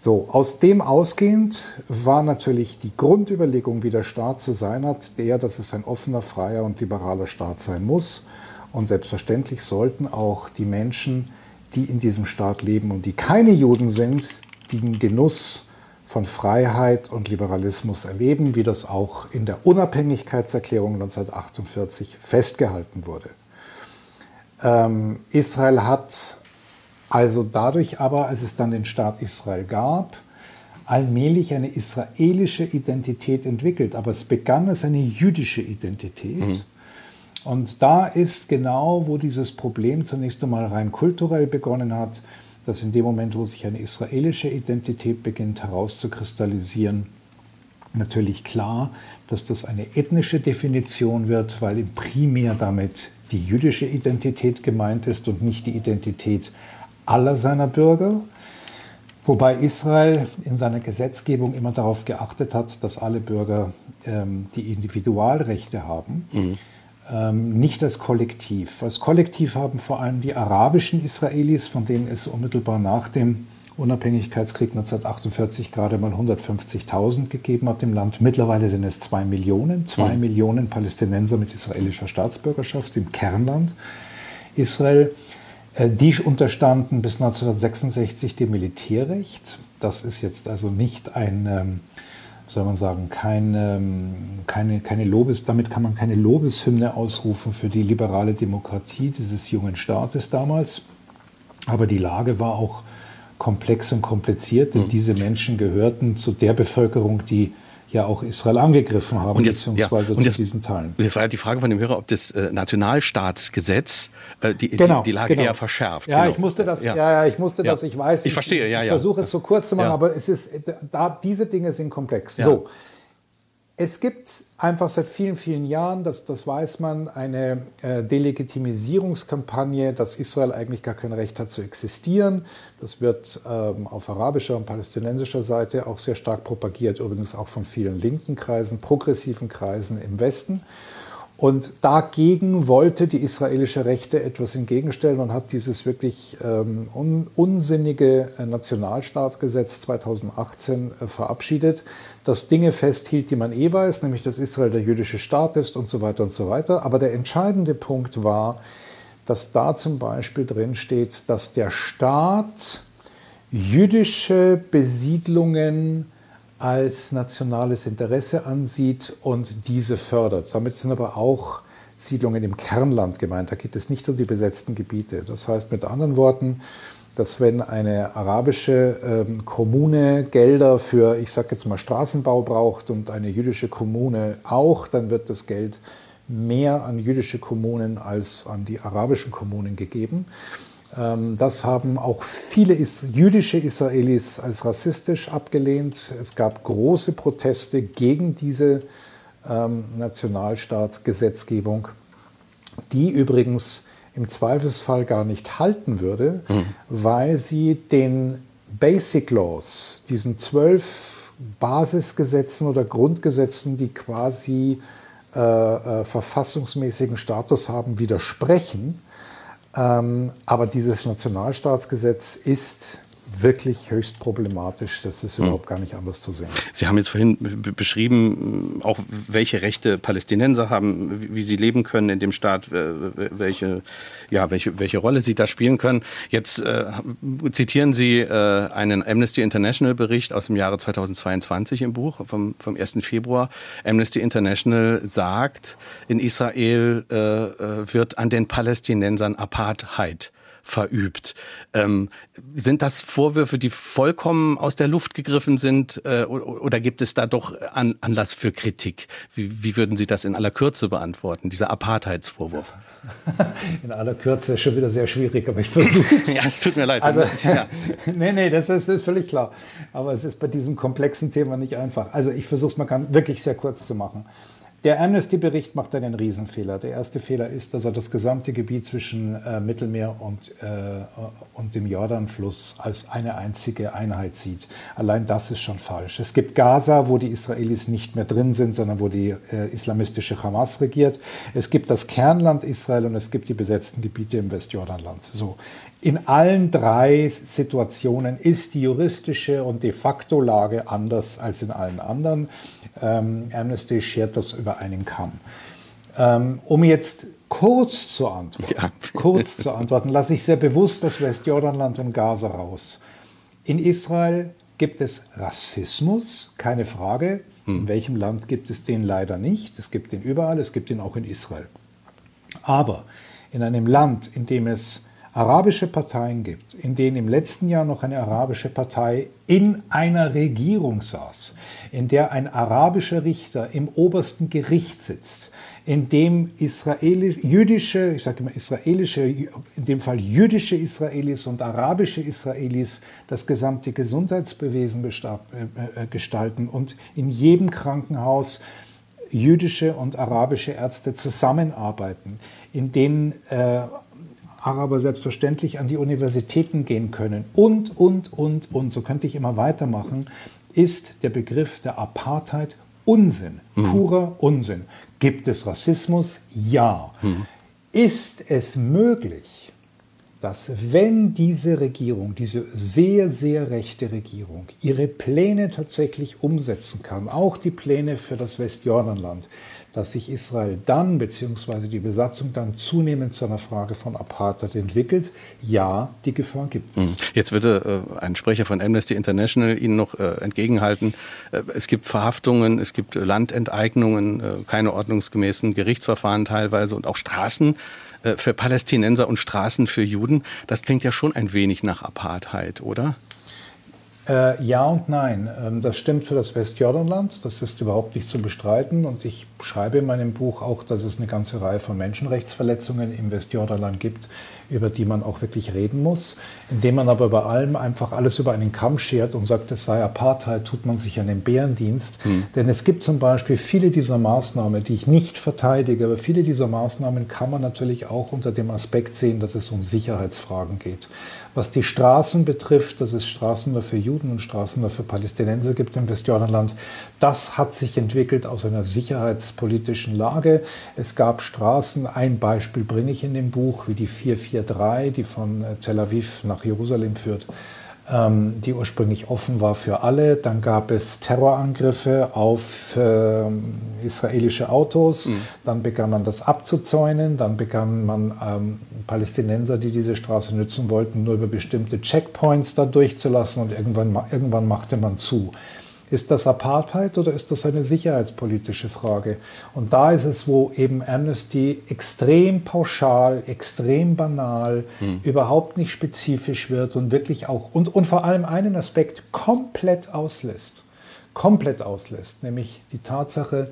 So, aus dem ausgehend war natürlich die Grundüberlegung, wie der Staat zu sein hat, der, dass es ein offener, freier und liberaler Staat sein muss. Und selbstverständlich sollten auch die Menschen, die in diesem Staat leben und die keine Juden sind, den Genuss von Freiheit und Liberalismus erleben, wie das auch in der Unabhängigkeitserklärung 1948 festgehalten wurde. Ähm, Israel hat also dadurch aber, als es dann den Staat Israel gab, allmählich eine israelische Identität entwickelt. Aber es begann als eine jüdische Identität. Mhm. Und da ist genau, wo dieses Problem zunächst einmal rein kulturell begonnen hat, dass in dem Moment, wo sich eine israelische Identität beginnt herauszukristallisieren, natürlich klar, dass das eine ethnische Definition wird, weil primär damit die jüdische Identität gemeint ist und nicht die Identität aller seiner Bürger, wobei Israel in seiner Gesetzgebung immer darauf geachtet hat, dass alle Bürger ähm, die Individualrechte haben, mhm. ähm, nicht als Kollektiv. Als Kollektiv haben vor allem die arabischen Israelis, von denen es unmittelbar nach dem Unabhängigkeitskrieg 1948 gerade mal 150.000 gegeben hat im Land. Mittlerweile sind es zwei Millionen, zwei mhm. Millionen Palästinenser mit israelischer Staatsbürgerschaft im Kernland Israel. Äh, die unterstanden bis 1966 dem Militärrecht. Das ist jetzt also nicht ein, ähm, soll man sagen, kein, ähm, keine, keine Lobes, damit kann man keine Lobeshymne ausrufen für die liberale Demokratie dieses jungen Staates damals. Aber die Lage war auch komplex und kompliziert, denn mhm. diese Menschen gehörten zu der Bevölkerung, die ja auch Israel angegriffen haben, und jetzt, beziehungsweise ja, und jetzt, zu diesen Teilen. Und jetzt war ja die Frage von dem Hörer, ob das äh, Nationalstaatsgesetz äh, die, genau, die, die, Lage genau. eher verschärft. Ja, genau. ich musste das, ja, ja, ich musste das, ich weiß. Ich verstehe, ja, ich, ja. versuche es so kurz zu machen, aber es ist, da, diese Dinge sind komplex. So. Es gibt einfach seit vielen, vielen Jahren, das, das weiß man, eine äh, Delegitimisierungskampagne, dass Israel eigentlich gar kein Recht hat zu existieren. Das wird ähm, auf arabischer und palästinensischer Seite auch sehr stark propagiert, übrigens auch von vielen linken Kreisen, progressiven Kreisen im Westen. Und dagegen wollte die israelische Rechte etwas entgegenstellen und hat dieses wirklich ähm, un unsinnige äh, Nationalstaatgesetz 2018 äh, verabschiedet, das Dinge festhielt, die man eh weiß, nämlich dass Israel der jüdische Staat ist und so weiter und so weiter. Aber der entscheidende Punkt war, dass da zum Beispiel drin steht, dass der Staat jüdische Besiedlungen als nationales Interesse ansieht und diese fördert. Damit sind aber auch Siedlungen im Kernland gemeint. Da geht es nicht um die besetzten Gebiete. Das heißt mit anderen Worten, dass wenn eine arabische ähm, Kommune Gelder für, ich sage jetzt mal, Straßenbau braucht und eine jüdische Kommune auch, dann wird das Geld mehr an jüdische Kommunen als an die arabischen Kommunen gegeben. Ähm, das haben auch viele jüdische Israelis als rassistisch abgelehnt. Es gab große Proteste gegen diese ähm, Nationalstaatsgesetzgebung, die übrigens im Zweifelsfall gar nicht halten würde, mhm. weil sie den Basic Laws, diesen zwölf Basisgesetzen oder Grundgesetzen, die quasi äh, äh, verfassungsmäßigen Status haben, widersprechen ähm, aber dieses Nationalstaatsgesetz ist wirklich höchst problematisch. Das ist hm. überhaupt gar nicht anders zu sehen. Sie haben jetzt vorhin beschrieben, auch welche Rechte Palästinenser haben, wie sie leben können in dem Staat, welche, ja, welche, welche Rolle sie da spielen können. Jetzt äh, zitieren Sie äh, einen Amnesty International Bericht aus dem Jahre 2022 im Buch vom, vom 1. Februar. Amnesty International sagt, in Israel äh, äh wird an den Palästinensern Apartheid verübt. Ähm, sind das Vorwürfe, die vollkommen aus der Luft gegriffen sind äh, oder gibt es da doch an, Anlass für Kritik? Wie, wie würden Sie das in aller Kürze beantworten, dieser Apartheidsvorwurf? (laughs) In aller Kürze ist schon wieder sehr schwierig, aber ich versuche es. (laughs) ja, es tut mir leid. Also, ja. (laughs) nee, nee, das ist, das ist völlig klar. Aber es ist bei diesem komplexen Thema nicht einfach. Also ich versuche es mal wirklich sehr kurz zu machen. Der Amnesty-Bericht macht einen Riesenfehler. Der erste Fehler ist, dass er das gesamte Gebiet zwischen äh, Mittelmeer und, äh, und dem Jordanfluss als eine einzige Einheit sieht. Allein das ist schon falsch. Es gibt Gaza, wo die Israelis nicht mehr drin sind, sondern wo die äh, islamistische Hamas regiert. Es gibt das Kernland Israel und es gibt die besetzten Gebiete im Westjordanland. So. In allen drei Situationen ist die juristische und de facto Lage anders als in allen anderen. Ähm, Amnesty schert das über einen Kamm. Ähm, um jetzt kurz zu antworten, ja. kurz zu antworten, lasse ich sehr bewusst das Westjordanland und Gaza raus. In Israel gibt es Rassismus, keine Frage. Hm. In welchem Land gibt es den leider nicht? Es gibt den überall, es gibt ihn auch in Israel. Aber in einem Land, in dem es arabische Parteien gibt, in denen im letzten Jahr noch eine arabische Partei in einer Regierung saß, in der ein arabischer Richter im obersten Gericht sitzt, in dem israelisch, jüdische, ich sage immer israelische, in dem Fall jüdische Israelis und arabische Israelis das gesamte Gesundheitsbewesen äh, äh, gestalten und in jedem Krankenhaus jüdische und arabische Ärzte zusammenarbeiten, in denen äh, Araber selbstverständlich an die Universitäten gehen können und, und, und, und, so könnte ich immer weitermachen, ist der Begriff der Apartheid Unsinn, mhm. purer Unsinn. Gibt es Rassismus? Ja. Mhm. Ist es möglich, dass wenn diese Regierung, diese sehr, sehr rechte Regierung, ihre Pläne tatsächlich umsetzen kann, auch die Pläne für das Westjordanland, dass sich Israel dann bzw. die Besatzung dann zunehmend zu einer Frage von Apartheid entwickelt. Ja, die Gefahr gibt es. Mhm. Jetzt würde äh, ein Sprecher von Amnesty International Ihnen noch äh, entgegenhalten, äh, es gibt Verhaftungen, es gibt Landenteignungen, äh, keine ordnungsgemäßen Gerichtsverfahren teilweise und auch Straßen äh, für Palästinenser und Straßen für Juden. Das klingt ja schon ein wenig nach Apartheid, oder? Äh, ja und nein. Ähm, das stimmt für das Westjordanland. Das ist überhaupt nicht zu bestreiten. Und ich schreibe in meinem Buch auch, dass es eine ganze Reihe von Menschenrechtsverletzungen im Westjordanland gibt, über die man auch wirklich reden muss. Indem man aber bei allem einfach alles über einen Kamm schert und sagt, es sei Apartheid, tut man sich einen Bärendienst. Mhm. Denn es gibt zum Beispiel viele dieser Maßnahmen, die ich nicht verteidige, aber viele dieser Maßnahmen kann man natürlich auch unter dem Aspekt sehen, dass es um Sicherheitsfragen geht. Was die Straßen betrifft, dass es Straßen nur für Juden und Straßen nur für Palästinenser gibt im Westjordanland, das hat sich entwickelt aus einer sicherheitspolitischen Lage. Es gab Straßen, ein Beispiel bringe ich in dem Buch, wie die 443, die von Tel Aviv nach Jerusalem führt die ursprünglich offen war für alle. Dann gab es Terrorangriffe auf äh, israelische Autos. Mhm. Dann begann man das abzuzäunen. Dann begann man ähm, Palästinenser, die diese Straße nutzen wollten, nur über bestimmte Checkpoints da durchzulassen. Und irgendwann, irgendwann machte man zu. Ist das Apartheid oder ist das eine sicherheitspolitische Frage? Und da ist es, wo eben Amnesty extrem pauschal, extrem banal, hm. überhaupt nicht spezifisch wird und wirklich auch, und, und vor allem einen Aspekt komplett auslässt. Komplett auslässt, nämlich die Tatsache,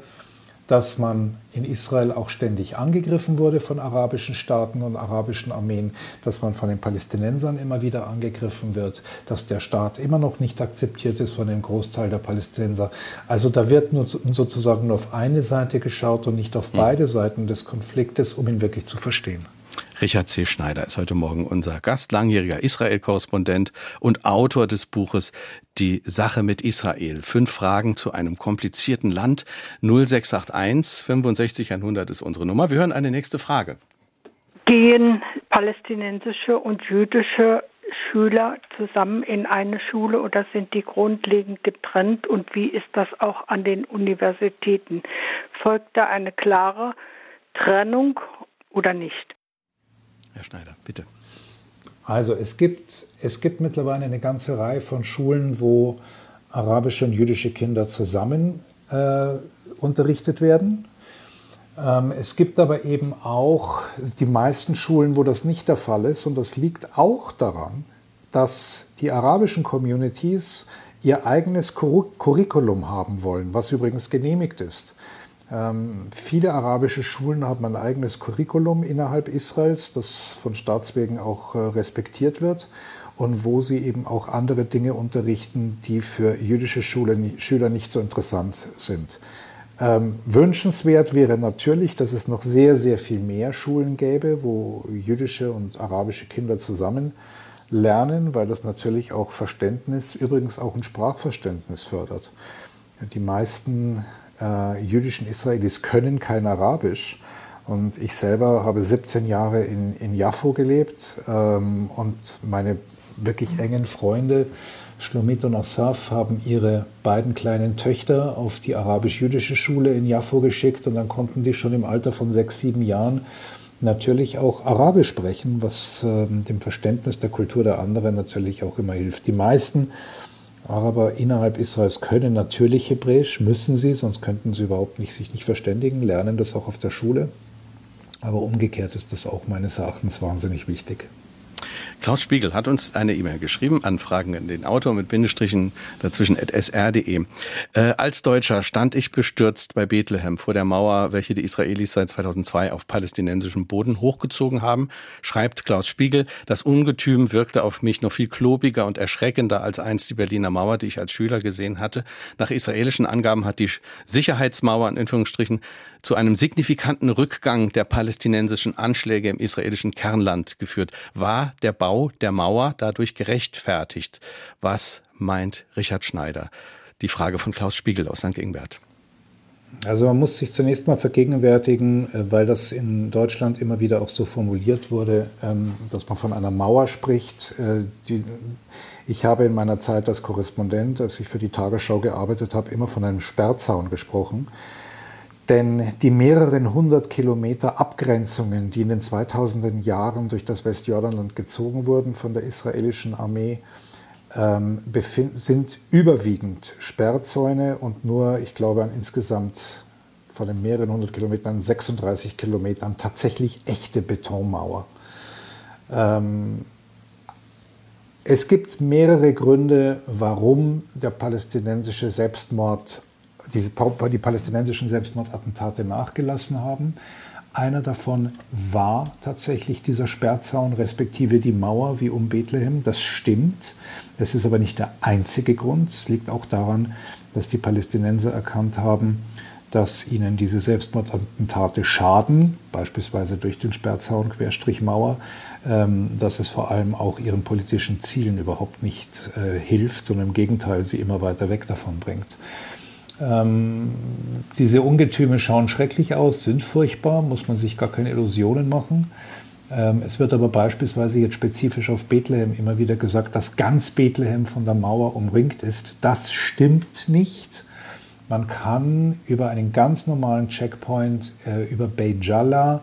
dass man in Israel auch ständig angegriffen wurde von arabischen Staaten und arabischen Armeen, dass man von den Palästinensern immer wieder angegriffen wird, dass der Staat immer noch nicht akzeptiert ist von dem Großteil der Palästinenser. Also da wird nur sozusagen nur auf eine Seite geschaut und nicht auf hm. beide Seiten des Konfliktes, um ihn wirklich zu verstehen. Richard C. Schneider ist heute Morgen unser Gast, langjähriger Israel-Korrespondent und Autor des Buches Die Sache mit Israel. Fünf Fragen zu einem komplizierten Land. 0681 65 100 ist unsere Nummer. Wir hören eine nächste Frage. Gehen palästinensische und jüdische Schüler zusammen in eine Schule oder sind die grundlegend getrennt und wie ist das auch an den Universitäten? Folgt da eine klare Trennung oder nicht? Herr Schneider, bitte. Also es gibt, es gibt mittlerweile eine ganze Reihe von Schulen, wo arabische und jüdische Kinder zusammen äh, unterrichtet werden. Ähm, es gibt aber eben auch die meisten Schulen, wo das nicht der Fall ist. Und das liegt auch daran, dass die arabischen Communities ihr eigenes Curriculum haben wollen, was übrigens genehmigt ist. Ähm, viele arabische Schulen haben ein eigenes Curriculum innerhalb Israels, das von Staatswegen auch äh, respektiert wird und wo sie eben auch andere Dinge unterrichten, die für jüdische Schule, Schüler nicht so interessant sind. Ähm, wünschenswert wäre natürlich, dass es noch sehr, sehr viel mehr Schulen gäbe, wo jüdische und arabische Kinder zusammen lernen, weil das natürlich auch Verständnis, übrigens auch ein Sprachverständnis fördert. Die meisten äh, jüdischen Israelis können kein Arabisch. Und ich selber habe 17 Jahre in, in Jaffo gelebt ähm, und meine wirklich engen Freunde, Shlomit und Asaf, haben ihre beiden kleinen Töchter auf die arabisch-jüdische Schule in Jaffo geschickt und dann konnten die schon im Alter von sechs, sieben Jahren natürlich auch Arabisch sprechen, was äh, dem Verständnis der Kultur der anderen natürlich auch immer hilft. Die meisten Araber innerhalb Israels können natürlich Hebräisch, müssen sie, sonst könnten sie überhaupt nicht, sich nicht verständigen, lernen das auch auf der Schule. Aber umgekehrt ist das auch meines Erachtens wahnsinnig wichtig. Klaus Spiegel hat uns eine E-Mail geschrieben, Anfragen an den Autor mit Bindestrichen dazwischen at sr.de. Äh, als Deutscher stand ich bestürzt bei Bethlehem vor der Mauer, welche die Israelis seit 2002 auf palästinensischem Boden hochgezogen haben, schreibt Klaus Spiegel. Das Ungetüm wirkte auf mich noch viel klobiger und erschreckender als einst die Berliner Mauer, die ich als Schüler gesehen hatte. Nach israelischen Angaben hat die Sicherheitsmauer in Anführungsstrichen zu einem signifikanten Rückgang der palästinensischen Anschläge im israelischen Kernland geführt. War der Bau der Mauer dadurch gerechtfertigt? Was meint Richard Schneider? Die Frage von Klaus Spiegel aus St. Ingbert. Also man muss sich zunächst mal vergegenwärtigen, äh, weil das in Deutschland immer wieder auch so formuliert wurde, ähm, dass man von einer Mauer spricht. Äh, ich habe in meiner Zeit als Korrespondent, als ich für die Tagesschau gearbeitet habe, immer von einem Sperrzaun gesprochen. Denn die mehreren hundert Kilometer Abgrenzungen, die in den 2000er Jahren durch das Westjordanland gezogen wurden von der israelischen Armee, ähm, sind überwiegend Sperrzäune und nur, ich glaube, an insgesamt von den mehreren hundert Kilometern, 36 Kilometern tatsächlich echte Betonmauer. Ähm, Es gibt mehrere Gründe, warum der palästinensische Selbstmord, diese, die palästinensischen Selbstmordattentate nachgelassen haben. Einer davon war tatsächlich dieser Sperrzaun respektive die Mauer wie um Bethlehem. Das stimmt. Es ist aber nicht der einzige Grund. Es liegt auch daran, dass die Palästinenser erkannt haben, dass ihnen diese Selbstmordattentate schaden, beispielsweise durch den Sperrzaun Querstrich Mauer, ähm, dass es vor allem auch ihren politischen Zielen überhaupt nicht äh, hilft, sondern im Gegenteil sie immer weiter weg davon bringt. Ähm, diese Ungetüme schauen schrecklich aus, sind furchtbar, muss man sich gar keine Illusionen machen. Ähm, es wird aber beispielsweise jetzt spezifisch auf Bethlehem immer wieder gesagt, dass ganz Bethlehem von der Mauer umringt ist. Das stimmt nicht. Man kann über einen ganz normalen Checkpoint äh, über Bejala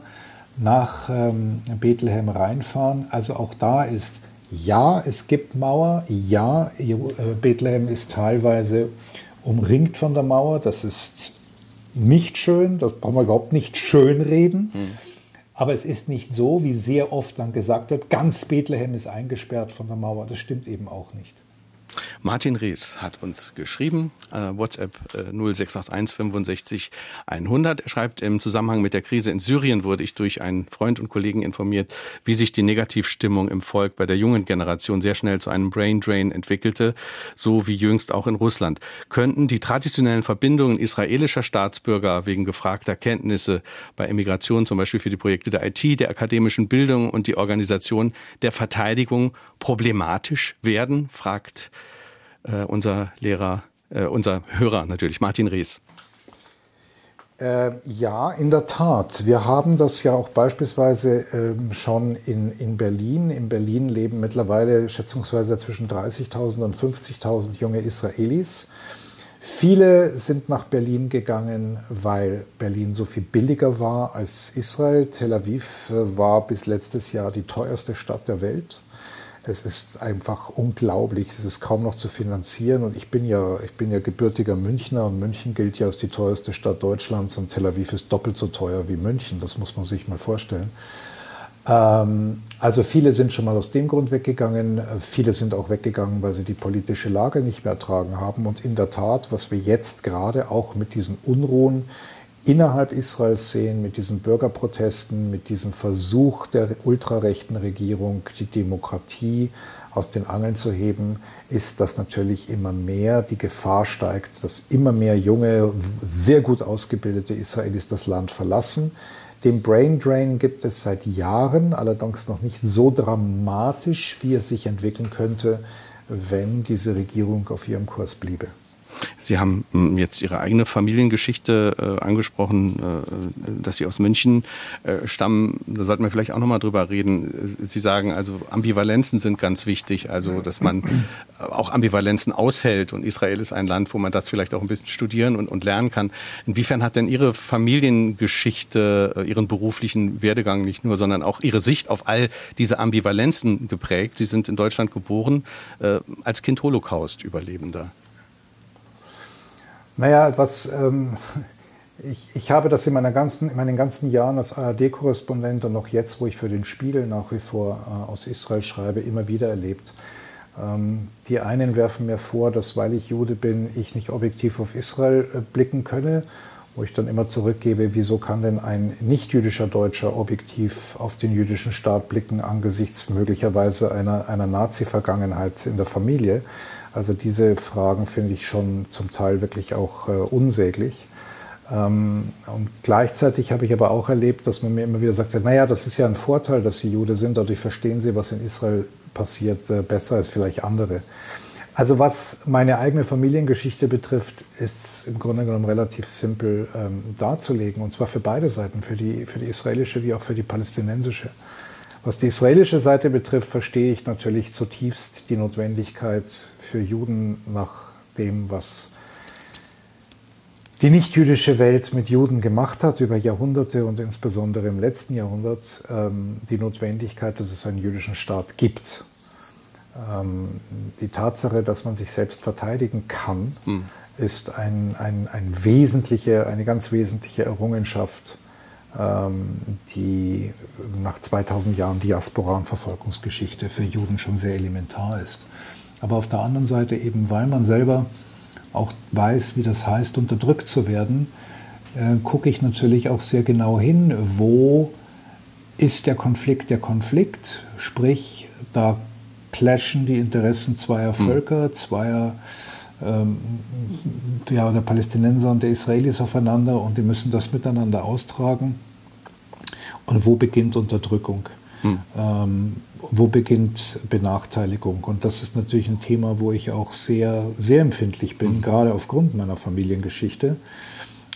nach ähm, Bethlehem reinfahren. Also auch da ist, ja, es gibt Mauer, ja, äh, Bethlehem ist teilweise umringt von der Mauer, das ist nicht schön, das brauchen wir überhaupt nicht schönreden. Hm. Aber es ist nicht so, wie sehr oft dann gesagt wird, ganz Bethlehem ist eingesperrt von der Mauer. Das stimmt eben auch nicht. Martin Rees hat uns geschrieben, äh, WhatsApp äh, 0681 65 100. Er schreibt, im Zusammenhang mit der Krise in Syrien wurde ich durch einen Freund und Kollegen informiert, wie sich die Negativstimmung im Volk bei der jungen Generation sehr schnell zu einem Brain Drain entwickelte, so wie jüngst auch in Russland. Könnten die traditionellen Verbindungen israelischer Staatsbürger wegen gefragter Kenntnisse bei Emigration, zum Beispiel für die Projekte der IT, der akademischen Bildung und die Organisation der Verteidigung problematisch werden, fragt äh, unser Lehrer, äh, unser Hörer natürlich, Martin Rees. Äh, ja, in der Tat. Wir haben das ja auch beispielsweise ähm, schon in, in Berlin. In Berlin leben mittlerweile schätzungsweise zwischen 30.000 und 50.000 junge Israelis. Viele sind nach Berlin gegangen, weil Berlin so viel billiger war als Israel. Tel Aviv äh, war bis letztes Jahr die teuerste Stadt der Welt. Es ist einfach unglaublich. Es ist kaum noch zu finanzieren. Und ich bin ja, ich bin ja gebürtiger Münchner und München gilt ja als die teuerste Stadt Deutschlands und Tel Aviv ist doppelt so teuer wie München. Das muss man sich mal vorstellen. Ähm, also viele sind schon mal aus dem Grund weggegangen. Viele sind auch weggegangen, weil sie die politische Lage nicht mehr ertragen haben. Und in der Tat, was wir jetzt gerade auch mit diesen Unruhen innerhalb Israels sehen, mit diesen Bürgerprotesten, mit diesem Versuch der ultrarechten Regierung, die Demokratie aus den Angeln zu heben, ist, dass natürlich immer mehr die Gefahr steigt, dass immer mehr junge, sehr gut ausgebildete Israelis das Land verlassen. Den Brain Drain gibt es seit Jahren, allerdings noch nicht so dramatisch, wie es sich entwickeln könnte, wenn diese Regierung auf ihrem Kurs bliebe. Sie haben hm, jetzt Ihre eigene Familiengeschichte äh, angesprochen, äh, dass Sie aus München äh, stammen. Da sollten wir vielleicht auch noch mal drüber reden. Sie sagen also, Ambivalenzen sind ganz wichtig, also dass man äh, auch Ambivalenzen aushält. Und Israel ist ein Land, wo man das vielleicht auch ein bisschen studieren und, und lernen kann. Inwiefern hat denn Ihre Familiengeschichte, äh, Ihren beruflichen Werdegang nicht nur, sondern auch Ihre Sicht auf all diese Ambivalenzen geprägt? Sie sind in Deutschland geboren, äh, als Kind Holocaust-Überlebender. Naja, was, ähm, (laughs) ich, ich habe das in, meiner ganzen, in meinen ganzen Jahren als ARD-Korrespondent und auch jetzt, wo ich für den Spiegel nach wie vor äh, aus Israel schreibe, immer wieder erlebt. Ähm, die einen werfen mir vor, dass weil ich Jude bin, ich nicht objektiv auf Israel äh, blicken könne, wo ich dann immer zurückgebe, wieso kann denn ein nicht-jüdischer Deutscher objektiv auf den jüdischen Staat blicken angesichts möglicherweise einer, einer Nazi-Vergangenheit in der Familie. Also diese Fragen finde ich schon zum Teil wirklich auch äh, unsäglich. Ähm, und gleichzeitig habe ich aber auch erlebt, dass man mir immer wieder sagte, naja, das ist ja ein Vorteil, dass Sie Jude sind, dadurch verstehen Sie, was in Israel passiert, äh, besser als vielleicht andere. Also was meine eigene Familiengeschichte betrifft, ist im Grunde genommen relativ simpel ähm, darzulegen, und zwar für beide Seiten, für die, für die israelische wie auch für die palästinensische. Was die israelische Seite betrifft, verstehe ich natürlich zutiefst die Notwendigkeit für Juden nach dem, was die nichtjüdische Welt mit Juden gemacht hat über Jahrhunderte und insbesondere im letzten Jahrhundert, ähm, die Notwendigkeit, dass es einen jüdischen Staat gibt. Ähm, die Tatsache, dass man sich selbst verteidigen kann, hm. ist ein, ein, ein wesentliche, eine ganz wesentliche Errungenschaft die nach 2000 Jahren Diaspora und Verfolgungsgeschichte für Juden schon sehr elementar ist. Aber auf der anderen Seite eben, weil man selber auch weiß, wie das heißt, unterdrückt zu werden, äh, gucke ich natürlich auch sehr genau hin, wo ist der Konflikt der Konflikt, sprich, da clashen die Interessen zweier hm. Völker, zweier ähm, ja, der Palästinenser und der Israelis aufeinander und die müssen das miteinander austragen. Und wo beginnt Unterdrückung? Hm. Ähm, wo beginnt Benachteiligung? Und das ist natürlich ein Thema, wo ich auch sehr, sehr empfindlich bin, hm. gerade aufgrund meiner Familiengeschichte.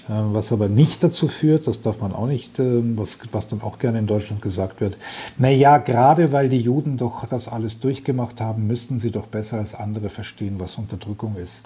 Äh, was aber nicht dazu führt, das darf man auch nicht, ähm, was, was dann auch gerne in Deutschland gesagt wird, naja, gerade weil die Juden doch das alles durchgemacht haben, müssten sie doch besser als andere verstehen, was Unterdrückung ist.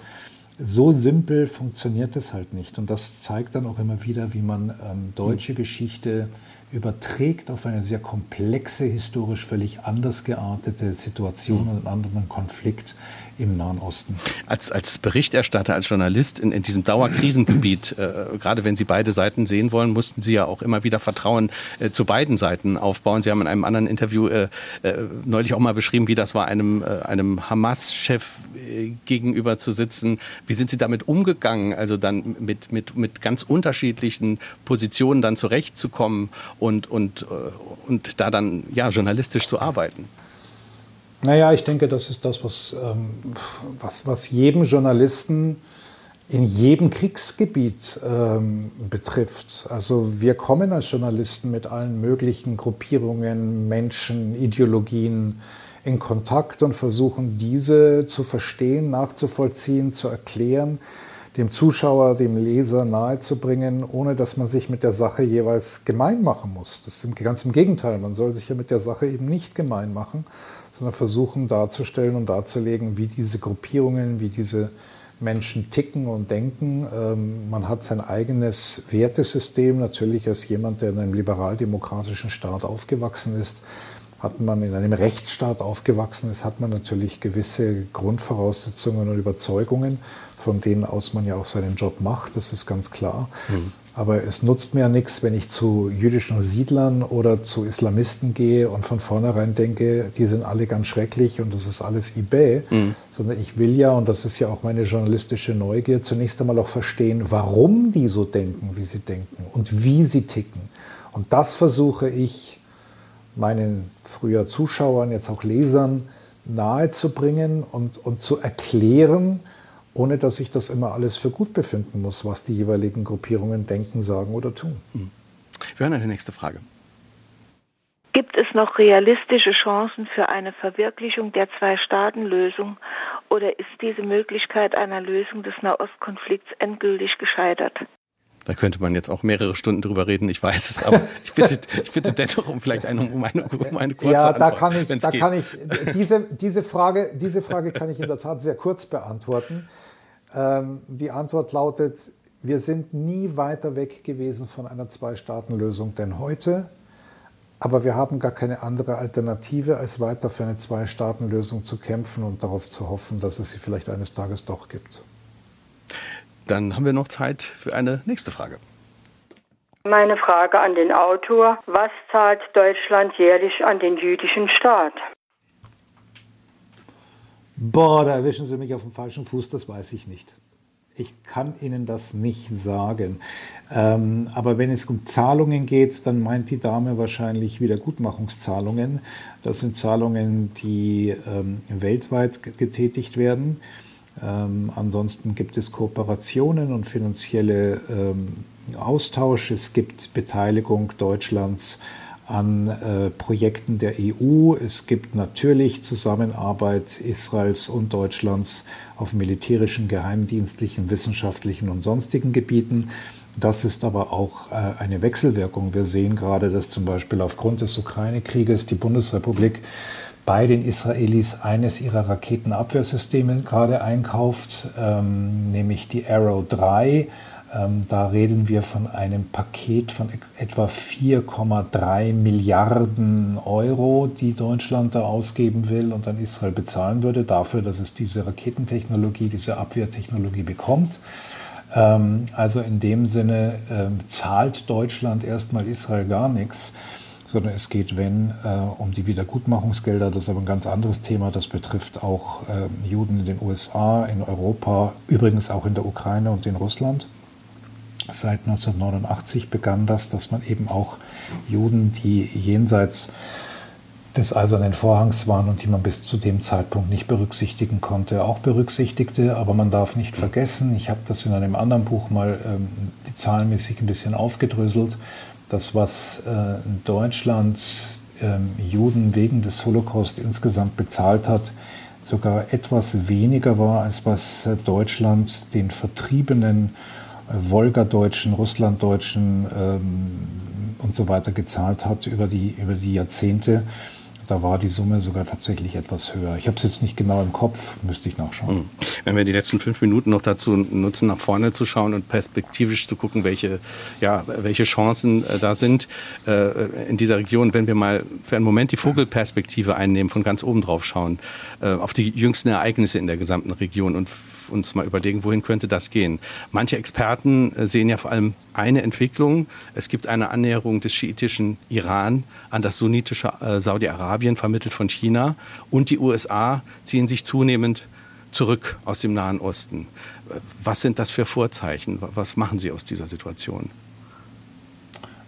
So simpel funktioniert es halt nicht. Und das zeigt dann auch immer wieder, wie man ähm, deutsche hm. Geschichte überträgt auf eine sehr komplexe, historisch völlig anders geartete Situation und einen anderen Konflikt im Nahen Osten. Als, als Berichterstatter, als Journalist in, in diesem Dauerkrisengebiet, äh, gerade wenn Sie beide Seiten sehen wollen, mussten Sie ja auch immer wieder Vertrauen äh, zu beiden Seiten aufbauen. Sie haben in einem anderen Interview äh, äh neulich auch mal beschrieben, wie das war, einem, äh, einem Hamas-Chef äh, gegenüber zu sitzen. Wie sind Sie damit umgegangen, also dann mit, mit, mit ganz unterschiedlichen Positionen dann zurechtzukommen und, und, und da dann ja, journalistisch zu arbeiten? Naja, ich denke, das ist das, was, ähm, was, was jedem Journalisten in jedem Kriegsgebiet ähm, betrifft. Also wir kommen als Journalisten mit allen möglichen Gruppierungen, Menschen, Ideologien in Kontakt und versuchen diese zu verstehen, nachzuvollziehen, zu erklären, dem Zuschauer, dem Leser nahezubringen, ohne dass man sich mit der Sache jeweils gemein machen muss. Das ist ganz im Gegenteil, man soll sich ja mit der Sache eben nicht gemein machen, sondern versuchen darzustellen und darzulegen, wie diese Gruppierungen, wie diese Menschen ticken und denken. Ähm, man hat sein eigenes Wertesystem. Natürlich als jemand, der in einem liberal-demokratischen Staat aufgewachsen ist, hat man in einem Rechtsstaat aufgewachsen ist, hat man natürlich gewisse Grundvoraussetzungen und Überzeugungen, von denen aus man ja auch seinen Job macht. Das ist ganz klar. Mhm. Aber es nutzt mir ja nichts, wenn ich zu jüdischen Siedlern oder zu Islamisten gehe und von vornherein denke, die sind alle ganz schrecklich und das ist alles eBay, mhm. sondern ich will ja, und das ist ja auch meine journalistische Neugier, zunächst einmal auch verstehen, warum die so denken, wie sie denken und wie sie ticken. Und das versuche ich meinen früher Zuschauern, jetzt auch Lesern nahezubringen und, und zu erklären, ohne dass ich das immer alles für gut befinden muss, was die jeweiligen Gruppierungen denken, sagen oder tun. Hm. Wir hören eine nächste Frage. Gibt es noch realistische Chancen für eine Verwirklichung der Zwei-Staaten-Lösung oder ist diese Möglichkeit einer Lösung des Nahostkonflikts endgültig gescheitert? Da könnte man jetzt auch mehrere Stunden drüber reden, ich weiß es, aber (laughs) ich bitte, ich bitte dennoch um vielleicht eine, um eine, um eine kurze ja, da Antwort. Kann ich, da geht. kann ich, diese, diese, Frage, diese Frage kann ich in der Tat sehr kurz beantworten. Ähm, die Antwort lautet, wir sind nie weiter weg gewesen von einer Zwei-Staaten-Lösung denn heute. Aber wir haben gar keine andere Alternative, als weiter für eine Zwei-Staaten-Lösung zu kämpfen und darauf zu hoffen, dass es sie vielleicht eines Tages doch gibt. Dann haben wir noch Zeit für eine nächste Frage. Meine Frage an den Autor. Was zahlt Deutschland jährlich an den jüdischen Staat? Boah, da erwischen Sie mich auf dem falschen Fuß, das weiß ich nicht. Ich kann Ihnen das nicht sagen. Ähm, aber wenn es um Zahlungen geht, dann meint die Dame wahrscheinlich Wiedergutmachungszahlungen. Das sind Zahlungen, die ähm, weltweit getätigt werden. Ähm, ansonsten gibt es Kooperationen und finanzielle ähm, Austausch. Es gibt Beteiligung Deutschlands an äh, Projekten der EU. Es gibt natürlich Zusammenarbeit Israels und Deutschlands auf militärischen, geheimdienstlichen, wissenschaftlichen und sonstigen Gebieten. Das ist aber auch äh, eine Wechselwirkung. Wir sehen gerade, dass zum Beispiel aufgrund des Ukraine-Krieges die Bundesrepublik bei den Israelis eines ihrer Raketenabwehrsysteme gerade einkauft, ähm, nämlich die Arrow 3 ähm, da reden wir von einem Paket von etwa 4,3 Milliarden Euro, die Deutschland da ausgeben will und dann Israel bezahlen würde dafür, dass es diese Raketentechnologie, diese Abwehrtechnologie bekommt. Ähm, also in dem Sinne ähm, zahlt Deutschland erstmal Israel gar nichts, sondern es geht, wenn, äh, um die Wiedergutmachungsgelder. Das ist aber ein ganz anderes Thema. Das betrifft auch äh, Juden in den USA, in Europa, übrigens auch in der Ukraine und in Russland. Seit 1989 begann das, dass man eben auch Juden, die jenseits des Eisernen Vorhangs waren und die man bis zu dem Zeitpunkt nicht berücksichtigen konnte, auch berücksichtigte. Aber man darf nicht vergessen, ich habe das in einem anderen Buch mal ähm, die zahlenmäßig ein bisschen aufgedröselt, das, was äh, Deutschland ähm, Juden wegen des Holocaust insgesamt bezahlt hat, sogar etwas weniger war, als was äh, Deutschland den Vertriebenen, Wolgadeutschen, Russlanddeutschen ähm, und so weiter gezahlt hat über die, über die Jahrzehnte. Da war die Summe sogar tatsächlich etwas höher. Ich habe es jetzt nicht genau im Kopf, müsste ich nachschauen. Hm. Wenn wir die letzten fünf Minuten noch dazu nutzen, nach vorne zu schauen und perspektivisch zu gucken, welche, ja, welche Chancen äh, da sind äh, in dieser Region, wenn wir mal für einen Moment die Vogelperspektive einnehmen, von ganz oben drauf schauen, äh, auf die jüngsten Ereignisse in der gesamten Region und uns mal überlegen, wohin könnte das gehen. Manche Experten äh, sehen ja vor allem eine Entwicklung. Es gibt eine Annäherung des schiitischen Iran an das sunnitische äh, Saudi-Arabien, vermittelt von China. Und die USA ziehen sich zunehmend zurück aus dem Nahen Osten. Was sind das für Vorzeichen? Was machen Sie aus dieser Situation?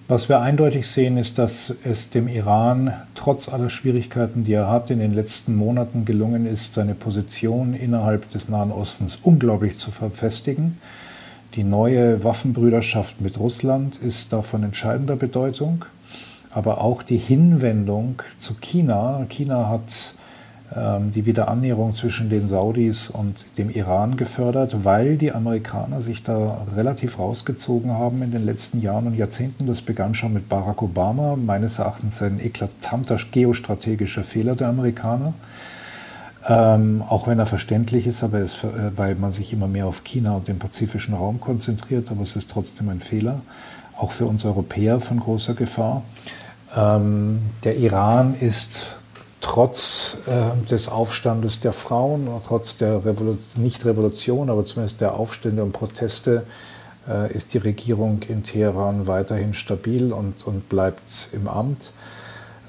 Was wir eindeutig sehen, ist, dass es dem Iran trotz aller Schwierigkeiten, die er hat, in den letzten Monaten gelungen ist, seine Position innerhalb des Nahen Ostens unglaublich zu verfestigen. Die neue Waffenbrüderschaft mit Russland ist da von entscheidender Bedeutung, aber auch die Hinwendung zu China. China hat die Wiederannäherung zwischen den Saudis und dem Iran gefördert, weil die Amerikaner sich da relativ rausgezogen haben in den letzten Jahren und Jahrzehnten. Das begann schon mit Barack Obama, meines Erachtens ein eklatanter geostrategischer Fehler der Amerikaner. Ähm, auch wenn er verständlich ist, aber es, äh, weil man sich immer mehr auf China und den pazifischen Raum konzentriert, aber es ist trotzdem ein Fehler, auch für uns Europäer von großer Gefahr. Ähm, der Iran ist trotz äh, des Aufstandes der Frauen, trotz der Revolu nicht Revolution, aber zumindest der Aufstände und Proteste, äh, ist die Regierung in Teheran weiterhin stabil und, und bleibt im Amt.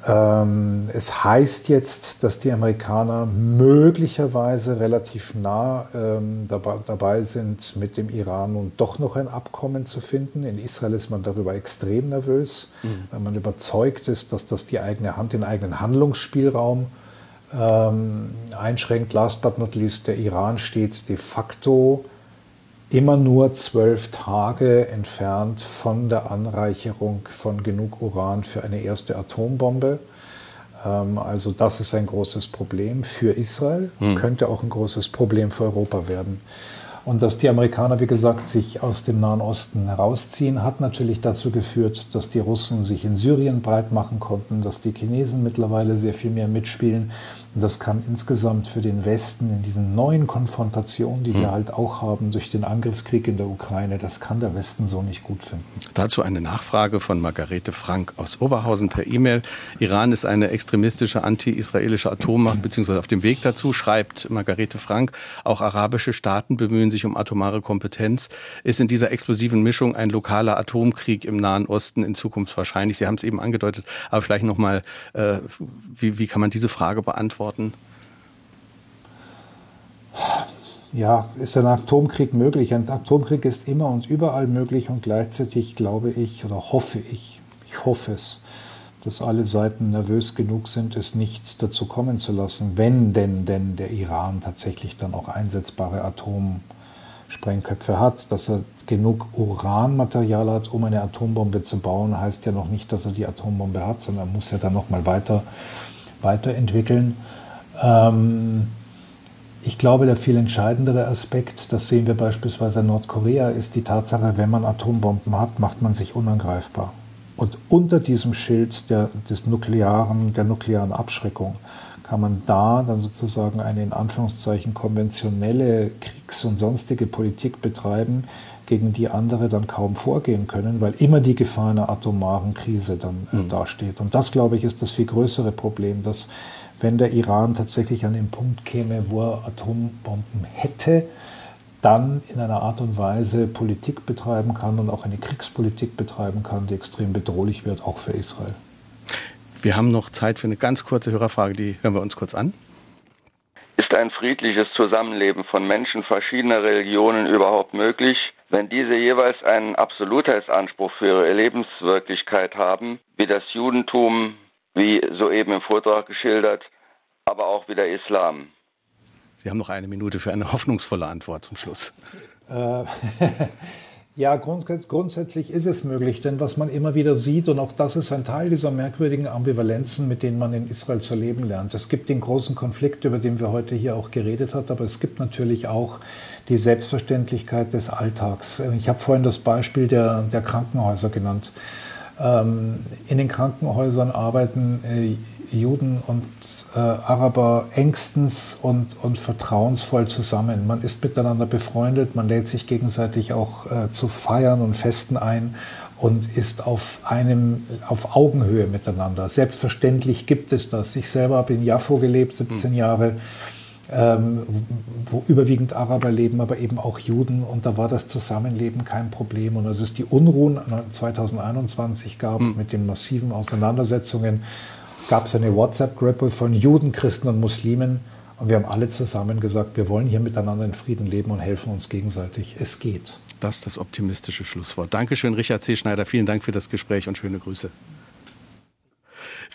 Ähm, es heißt jetzt, dass die Amerikaner möglicherweise relativ nah ähm, dabei, dabei, sind, mit dem Iran nun doch noch ein Abkommen zu finden. In Israel ist man darüber extrem nervös, mhm. weil man überzeugt ist, dass das die eigene Hand, den eigenen Handlungsspielraum ähm, einschränkt. Last but not least, der Iran steht de facto immer nur zwölf Tage entfernt von der Anreicherung von genug Uran für eine erste Atombombe. Ähm, also das ist ein großes Problem für Israel, hm. könnte auch ein großes Problem für Europa werden. Und dass die Amerikaner, wie gesagt, sich aus dem Nahen Osten herausziehen, hat natürlich dazu geführt, dass die Russen sich in Syrien breit machen konnten, dass die Chinesen mittlerweile sehr viel mehr mitspielen. Und das kann insgesamt für den Westen in diesen neuen Konfrontationen, die wir hm. halt auch haben durch den Angriffskrieg in der Ukraine, das kann der Westen so nicht gut finden. Dazu eine Nachfrage von Margarete Frank aus Oberhausen per E-Mail. Iran ist eine extremistische anti-israelische Atommacht, beziehungsweise auf dem Weg dazu, schreibt Margarete Frank. Auch arabische Staaten bemühen sich um atomare Kompetenz. Ist in dieser explosiven Mischung ein lokaler Atomkrieg im Nahen Osten in Zukunft wahrscheinlich? Sie haben es eben angedeutet, aber vielleicht nochmal, äh, wie, wie kann man diese Frage beantworten? Beantworten? Ja, ist ein Atomkrieg möglich? Ein Atomkrieg ist immer und überall möglich und gleichzeitig glaube ich oder hoffe ich, ich hoffe es, dass alle Seiten nervös genug sind, es nicht dazu kommen zu lassen, wenn denn, denn der Iran tatsächlich dann auch einsetzbare Atomsprengköpfe hat. Dass er genug Uranmaterial hat, um eine Atombombe zu bauen, heißt ja noch nicht, dass er die Atombombe hat, sondern er muss ja dann nochmal weiter, weiterentwickeln. Ähm, ich glaube, der viel entscheidendere Aspekt, das sehen wir beispielsweise in Nordkorea, ist die Tatsache, wenn man Atombomben hat, macht man sich unangreifbar. Und unter diesem Schild der, des nuklearen, der nuklearen Abschreckung kann man da dann sozusagen eine in Anführungszeichen konventionelle Kriegs- und sonstige Politik betreiben, gegen die andere dann kaum vorgehen können, weil immer die Gefahr einer atomaren Krise dann äh, mhm. dasteht. Und das, glaube ich, ist das viel größere Problem, dass wenn der Iran tatsächlich an den Punkt käme, wo er Atombomben hätte, dann in einer Art und Weise Politik betreiben kann und auch eine Kriegspolitik betreiben kann, die extrem bedrohlich wird, auch für Israel. Wir haben noch Zeit für eine ganz kurze Hörerfrage, die hören wir uns kurz an. Ist ein friedliches Zusammenleben von Menschen verschiedener Religionen überhaupt möglich, wenn diese jeweils einen Absolutheitsanspruch für ihre Lebenswirklichkeit haben, wie das Judentum, wie soeben im Vortrag geschildert, aber auch wie der Islam? Sie haben noch eine Minute für eine hoffnungsvolle Antwort zum Schluss. Äh, (laughs) ja, grundsätzlich ist es möglich, denn was man immer wieder sieht, und auch das ist ein Teil dieser merkwürdigen Ambivalenzen, mit denen man in Israel zu leben lernt. Es gibt den großen Konflikt, über den wir heute hier auch geredet haben, aber es gibt natürlich auch die Selbstverständlichkeit des Alltags. Ich habe vorhin das Beispiel der, der Krankenhäuser genannt. Ähm, in den Krankenhäusern arbeiten äh, Juden und äh, Araber engstens und, und vertrauensvoll zusammen. Man ist miteinander befreundet, man lädt sich gegenseitig auch äh, zu Feiern und Festen ein und ist auf einem auf Augenhöhe miteinander. Selbstverständlich gibt es das. Ich selber habe in Jaffo gelebt, 17 mhm. Jahre, ähm, wo überwiegend Araber leben, aber eben auch Juden. Und da war das Zusammenleben kein Problem. Und als es die Unruhen 2021 gab mhm. mit den massiven Auseinandersetzungen, gab es eine WhatsApp-Gruppe von Juden, Christen und Muslimen. Und wir haben alle zusammen gesagt, wir wollen hier miteinander in Frieden leben und helfen uns gegenseitig. Es geht. Das ist das optimistische Schlusswort. Dankeschön, Richard C. Schneider. Vielen Dank für das Gespräch und schöne Grüße.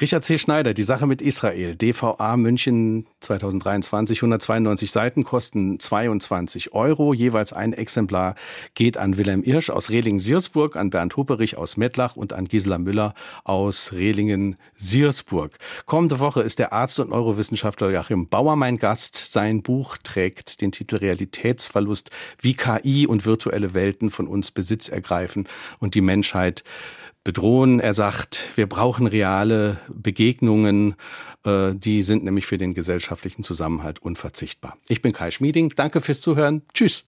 Richard C. Schneider, die Sache mit Israel. DVA München 2023, 192 Seiten kosten 22 Euro. Jeweils ein Exemplar geht an Wilhelm Irsch aus Rehlingen-Siersburg, an Bernd Hupperich aus Mettlach und an Gisela Müller aus Rehlingen-Siersburg. Kommende Woche ist der Arzt und Neurowissenschaftler Joachim Bauer mein Gast. Sein Buch trägt den Titel Realitätsverlust, wie KI und virtuelle Welten von uns Besitz ergreifen und die Menschheit bedrohen. Er sagt, wir brauchen reale Begegnungen, äh, die sind nämlich für den gesellschaftlichen Zusammenhalt unverzichtbar. Ich bin Kai Schmieding, danke fürs Zuhören, tschüss.